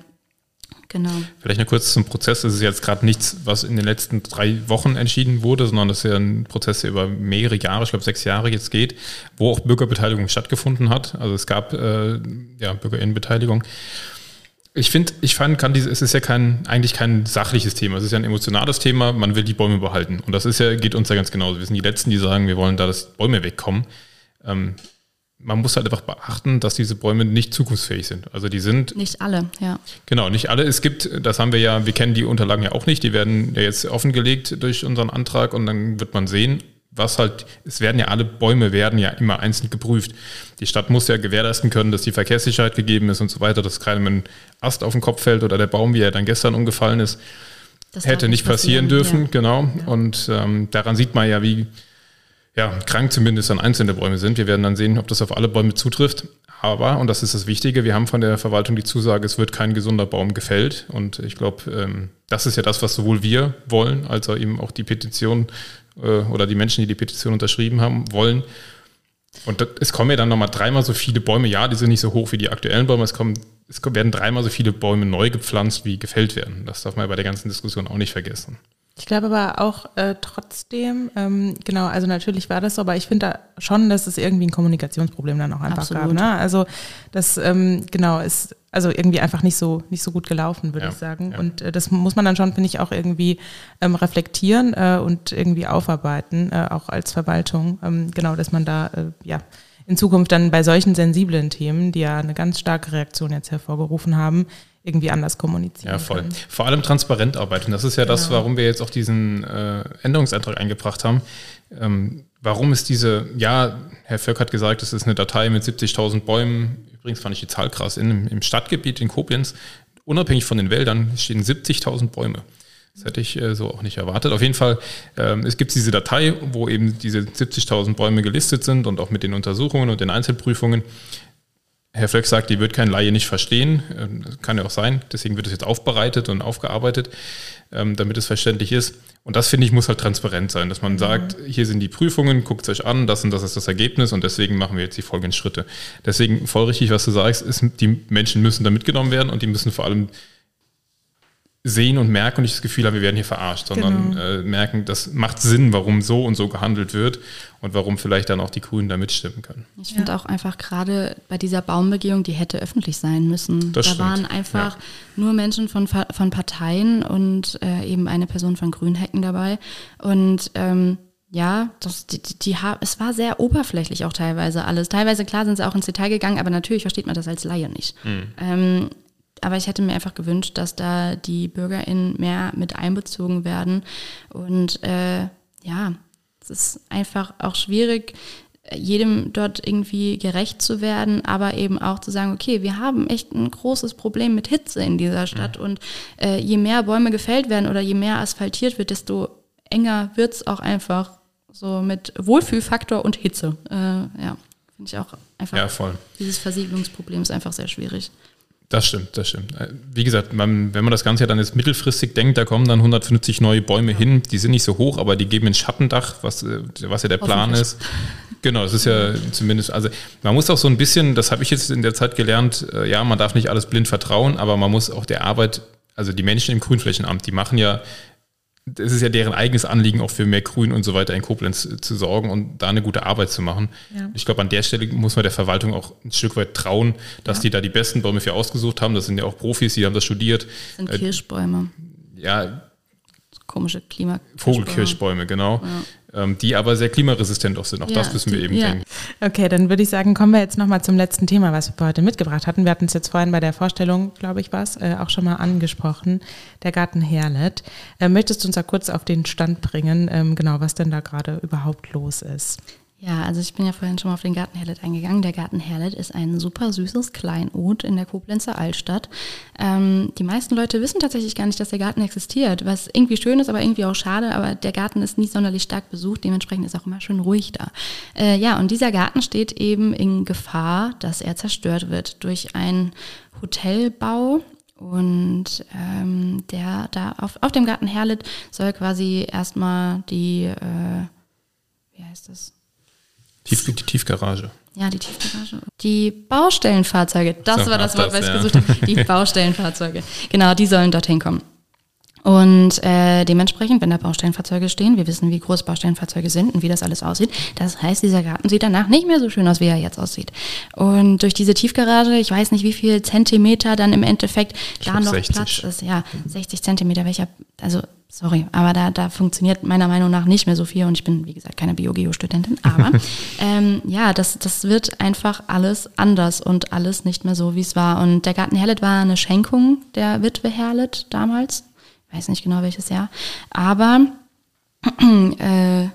Genau. Vielleicht noch kurz zum Prozess. Das ist jetzt gerade nichts, was in den letzten drei Wochen entschieden wurde, sondern das ist ja ein Prozess, der über mehrere Jahre, ich glaube sechs Jahre jetzt geht, wo auch Bürgerbeteiligung stattgefunden hat. Also es gab äh, ja, Bürgerinnenbeteiligung. Ich finde, ich fand, kann diese, es ist ja kein, eigentlich kein sachliches Thema. Es ist ja ein emotionales Thema. Man will die Bäume behalten. Und das ist ja, geht uns ja ganz genauso. Wir sind die Letzten, die sagen, wir wollen da, dass Bäume wegkommen. Ähm, man muss halt einfach beachten, dass diese Bäume nicht zukunftsfähig sind. Also die sind. Nicht alle, ja. Genau, nicht alle. Es gibt, das haben wir ja, wir kennen die Unterlagen ja auch nicht, die werden ja jetzt offengelegt durch unseren Antrag und dann wird man sehen, was halt, es werden ja alle Bäume werden ja immer einzeln geprüft. Die Stadt muss ja gewährleisten können, dass die Verkehrssicherheit gegeben ist und so weiter, dass keinem ein Ast auf den Kopf fällt oder der Baum, wie er dann gestern umgefallen ist, das hätte nicht passieren, passieren dürfen, ja. genau. Ja. Und ähm, daran sieht man ja, wie ja, krank zumindest an einzelne Bäume sind. Wir werden dann sehen, ob das auf alle Bäume zutrifft. Aber, und das ist das Wichtige, wir haben von der Verwaltung die Zusage, es wird kein gesunder Baum gefällt. Und ich glaube, ähm, das ist ja das, was sowohl wir wollen, als auch eben auch die Petition äh, oder die Menschen, die die Petition unterschrieben haben, wollen. Und es kommen ja dann nochmal dreimal so viele Bäume. Ja, die sind nicht so hoch wie die aktuellen Bäume. Es, kommen, es werden dreimal so viele Bäume neu gepflanzt, wie gefällt werden. Das darf man bei der ganzen Diskussion auch nicht vergessen. Ich glaube aber auch äh, trotzdem, ähm, genau, also natürlich war das so, aber ich finde da schon, dass es irgendwie ein Kommunikationsproblem dann auch einfach Absolut. gab. Ne? Also das ähm, genau ist also irgendwie einfach nicht so nicht so gut gelaufen, würde ja, ich sagen. Ja. Und äh, das muss man dann schon, finde ich, auch irgendwie ähm, reflektieren äh, und irgendwie aufarbeiten, äh, auch als Verwaltung. Ähm, genau, dass man da äh, ja in Zukunft dann bei solchen sensiblen Themen, die ja eine ganz starke Reaktion jetzt hervorgerufen haben, irgendwie anders kommunizieren. Ja, voll. Können. Vor allem transparent arbeiten. Das ist ja genau. das, warum wir jetzt auch diesen äh, Änderungsantrag eingebracht haben. Ähm, warum ist diese, ja, Herr Völk hat gesagt, es ist eine Datei mit 70.000 Bäumen. Übrigens fand ich die Zahl krass. In, Im Stadtgebiet in Koblenz, unabhängig von den Wäldern, stehen 70.000 Bäume. Das hätte ich äh, so auch nicht erwartet. Auf jeden Fall, ähm, es gibt diese Datei, wo eben diese 70.000 Bäume gelistet sind und auch mit den Untersuchungen und den Einzelprüfungen. Herr Flöck sagt, die wird kein Laie nicht verstehen. Ähm, kann ja auch sein. Deswegen wird es jetzt aufbereitet und aufgearbeitet, ähm, damit es verständlich ist. Und das finde ich muss halt transparent sein, dass man mhm. sagt, hier sind die Prüfungen, guckt es euch an, das und das ist das Ergebnis und deswegen machen wir jetzt die folgenden Schritte. Deswegen voll richtig, was du sagst, ist, die Menschen müssen da mitgenommen werden und die müssen vor allem sehen und merken und nicht das Gefühl haben, wir werden hier verarscht, sondern genau. äh, merken, das macht Sinn, warum so und so gehandelt wird und warum vielleicht dann auch die Grünen da mitstimmen können. Ich finde ja. auch einfach gerade bei dieser Baumbegehung, die hätte öffentlich sein müssen. Das da stimmt. waren einfach ja. nur Menschen von, von Parteien und äh, eben eine Person von Grünhecken dabei und ähm, ja, das, die, die, die, es war sehr oberflächlich auch teilweise alles. Teilweise, klar, sind sie auch ins Detail gegangen, aber natürlich versteht man das als Laie nicht. Mhm. Ähm, aber ich hätte mir einfach gewünscht, dass da die BürgerInnen mehr mit einbezogen werden. Und äh, ja, ist einfach auch schwierig, jedem dort irgendwie gerecht zu werden, aber eben auch zu sagen, okay, wir haben echt ein großes Problem mit Hitze in dieser Stadt ja. und äh, je mehr Bäume gefällt werden oder je mehr asphaltiert wird, desto enger wird es auch einfach so mit Wohlfühlfaktor und Hitze. Äh, ja, finde ich auch einfach. Ja, voll. Dieses Versiegelungsproblem ist einfach sehr schwierig. Das stimmt, das stimmt. Wie gesagt, man, wenn man das Ganze ja dann jetzt mittelfristig denkt, da kommen dann 150 neue Bäume hin. Die sind nicht so hoch, aber die geben ein Schattendach, was, was ja der Plan ist. Genau, das ist ja zumindest, also man muss auch so ein bisschen, das habe ich jetzt in der Zeit gelernt, äh, ja, man darf nicht alles blind vertrauen, aber man muss auch der Arbeit, also die Menschen im Grünflächenamt, die machen ja es ist ja deren eigenes Anliegen, auch für mehr Grün und so weiter in Koblenz äh, zu sorgen und da eine gute Arbeit zu machen. Ja. Ich glaube, an der Stelle muss man der Verwaltung auch ein Stück weit trauen, dass ja. die da die besten Bäume für ausgesucht haben. Das sind ja auch Profis, die haben das studiert. Das sind Kirschbäume. Ja. Komische Klima. Vogelkirschbäume, genau. ähm, die aber sehr klimaresistent auch sind. Auch ja, das müssen wir eben ja. denken. Okay, dann würde ich sagen, kommen wir jetzt nochmal zum letzten Thema, was wir heute mitgebracht hatten. Wir hatten es jetzt vorhin bei der Vorstellung, glaube ich, was äh, auch schon mal angesprochen, der Garten Herlet. Äh, möchtest du uns da kurz auf den Stand bringen, ähm, genau, was denn da gerade überhaupt los ist? Ja, also ich bin ja vorhin schon mal auf den Garten Herlet eingegangen. Der Garten Herlet ist ein super süßes Kleinod in der Koblenzer Altstadt. Ähm, die meisten Leute wissen tatsächlich gar nicht, dass der Garten existiert, was irgendwie schön ist, aber irgendwie auch schade. Aber der Garten ist nicht sonderlich stark besucht, dementsprechend ist auch immer schön ruhig da. Äh, ja, und dieser Garten steht eben in Gefahr, dass er zerstört wird durch einen Hotelbau und ähm, der da auf, auf dem Garten Herlet soll quasi erstmal die, äh, wie heißt das? Tief, die Tiefgarage. Ja, die Tiefgarage. Die Baustellenfahrzeuge, das so, war das Wort, was ich ja. gesucht habe. Die Baustellenfahrzeuge. Genau, die sollen dorthin kommen. Und äh, dementsprechend, wenn da Baustellenfahrzeuge stehen, wir wissen, wie groß Baustellenfahrzeuge sind und wie das alles aussieht. Das heißt, dieser Garten sieht danach nicht mehr so schön aus, wie er jetzt aussieht. Und durch diese Tiefgarage, ich weiß nicht, wie viel Zentimeter dann im Endeffekt da noch 60. Platz ist. Ja, 60 Zentimeter, welcher, also sorry, aber da, da funktioniert meiner Meinung nach nicht mehr so viel und ich bin, wie gesagt, keine Biogeo-Studentin, <laughs> aber ähm, ja, das, das wird einfach alles anders und alles nicht mehr so, wie es war. Und der Garten Herlet war eine Schenkung der Witwe Herlet damals, weiß nicht genau welches Jahr, aber <clears throat> äh,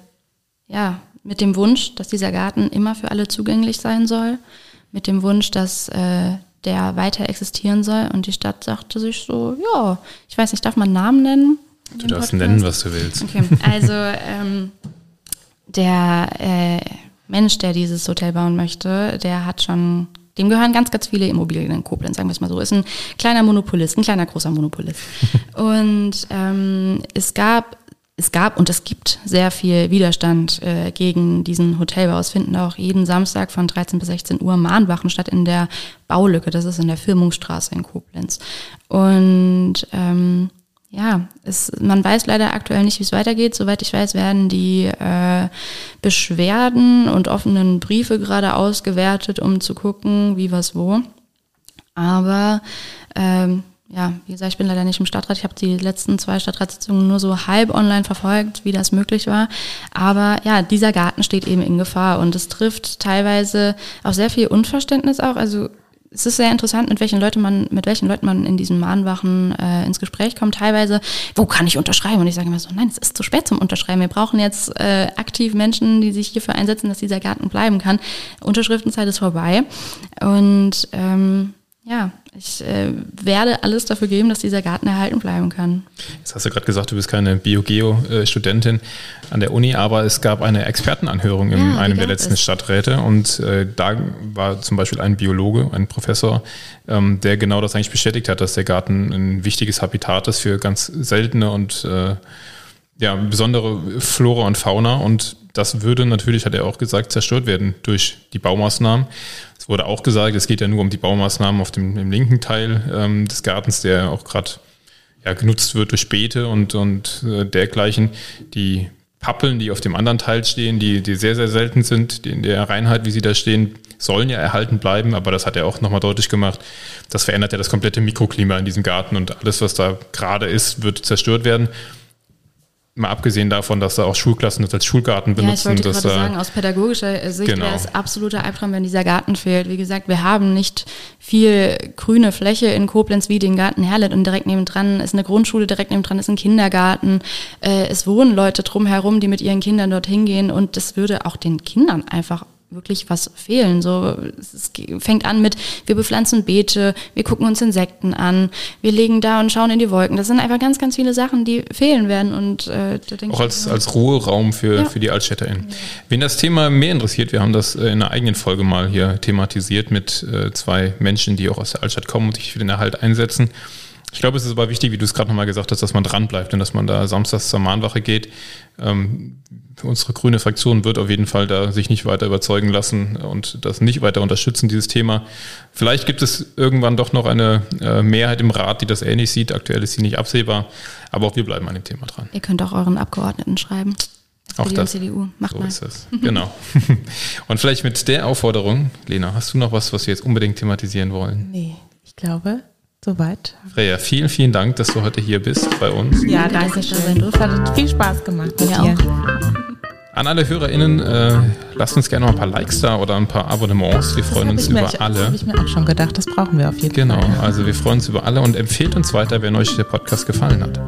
ja, mit dem Wunsch, dass dieser Garten immer für alle zugänglich sein soll, mit dem Wunsch, dass äh, der weiter existieren soll. Und die Stadt sagte sich so, ja, ich weiß nicht, darf man Namen nennen? Du darfst Podcast? nennen, was du willst. Okay, also ähm, der äh, Mensch, der dieses Hotel bauen möchte, der hat schon, dem gehören ganz, ganz viele Immobilien in Koblenz, sagen wir es mal so. Ist ein kleiner Monopolist, ein kleiner großer Monopolist. <laughs> und ähm, es gab es gab und es gibt sehr viel Widerstand äh, gegen diesen Hotelbau. Es finden auch jeden Samstag von 13 bis 16 Uhr Mahnwachen statt in der Baulücke. Das ist in der Firmungsstraße in Koblenz. Und ähm, ja, es, man weiß leider aktuell nicht, wie es weitergeht. Soweit ich weiß, werden die äh, Beschwerden und offenen Briefe gerade ausgewertet, um zu gucken, wie was wo. Aber ähm, ja, wie gesagt, ich bin leider nicht im Stadtrat. Ich habe die letzten zwei Stadtratssitzungen nur so halb online verfolgt, wie das möglich war. Aber ja, dieser Garten steht eben in Gefahr und es trifft teilweise auch sehr viel Unverständnis auch. Also es ist sehr interessant, mit welchen Leuten man, mit welchen Leuten man in diesen Mahnwachen äh, ins Gespräch kommt. Teilweise, wo kann ich unterschreiben? Und ich sage immer so, nein, es ist zu spät zum Unterschreiben. Wir brauchen jetzt äh, aktiv Menschen, die sich hierfür einsetzen, dass dieser Garten bleiben kann. Unterschriftenzeit ist vorbei. Und ähm, ja, ich äh, werde alles dafür geben, dass dieser Garten erhalten bleiben kann. Jetzt hast du gerade gesagt, du bist keine Biogeo-Studentin an der Uni, aber es gab eine Expertenanhörung in ja, einem der letzten es. Stadträte und äh, da war zum Beispiel ein Biologe, ein Professor, ähm, der genau das eigentlich bestätigt hat, dass der Garten ein wichtiges Habitat ist für ganz seltene und äh, ja, besondere Flora und Fauna und das würde natürlich, hat er auch gesagt, zerstört werden durch die Baumaßnahmen. Es wurde auch gesagt, es geht ja nur um die Baumaßnahmen auf dem im linken Teil ähm, des Gartens, der auch gerade ja, genutzt wird durch Beete und, und äh, dergleichen. Die Pappeln, die auf dem anderen Teil stehen, die, die sehr, sehr selten sind, die in der Reinheit, wie sie da stehen, sollen ja erhalten bleiben, aber das hat er auch nochmal deutlich gemacht. Das verändert ja das komplette Mikroklima in diesem Garten und alles, was da gerade ist, wird zerstört werden. Mal abgesehen davon, dass da auch Schulklassen das als Schulgarten benutzen. Ja, ich wollte gerade sagen, aus pädagogischer Sicht genau. wäre es absoluter Albtraum, wenn dieser Garten fehlt. Wie gesagt, wir haben nicht viel grüne Fläche in Koblenz wie den Garten Herlet und direkt nebendran ist eine Grundschule, direkt nebendran ist ein Kindergarten. Äh, es wohnen Leute drumherum, die mit ihren Kindern dorthin gehen und das würde auch den Kindern einfach wirklich was fehlen. So, es fängt an mit, wir bepflanzen Beete, wir gucken uns Insekten an, wir legen da und schauen in die Wolken. Das sind einfach ganz, ganz viele Sachen, die fehlen werden. Und äh, da denke Auch als, als Ruheraum für, ja. für die AltstädterInnen. Ja. Wen das Thema mehr interessiert, wir haben das in einer eigenen Folge mal hier thematisiert mit äh, zwei Menschen, die auch aus der Altstadt kommen und sich für den Erhalt einsetzen. Ich glaube, es ist aber wichtig, wie du es gerade nochmal gesagt hast, dass man dranbleibt und dass man da samstags zur Mahnwache geht. Ähm, unsere grüne Fraktion wird auf jeden Fall da sich nicht weiter überzeugen lassen und das nicht weiter unterstützen, dieses Thema. Vielleicht gibt es irgendwann doch noch eine äh, Mehrheit im Rat, die das ähnlich sieht. Aktuell ist sie nicht absehbar, aber auch wir bleiben an dem Thema dran. Ihr könnt auch euren Abgeordneten schreiben. Auch das. CDU. Macht so mal. ist es. Genau. <laughs> Und vielleicht mit der Aufforderung, Lena, hast du noch was, was wir jetzt unbedingt thematisieren wollen? Nee, ich glaube, Soweit. Freya, vielen, vielen Dank, dass du heute hier bist bei uns. Ja, danke schön. Du hat viel Spaß gemacht mit dir. Auch. An alle HörerInnen, äh, lasst uns gerne mal ein paar Likes da oder ein paar Abonnements. Wir freuen uns über mir, alle. Das habe ich mir auch schon gedacht, das brauchen wir auf jeden genau, Fall. Genau, also wir freuen uns über alle und empfehlt uns weiter, wenn euch der Podcast gefallen hat.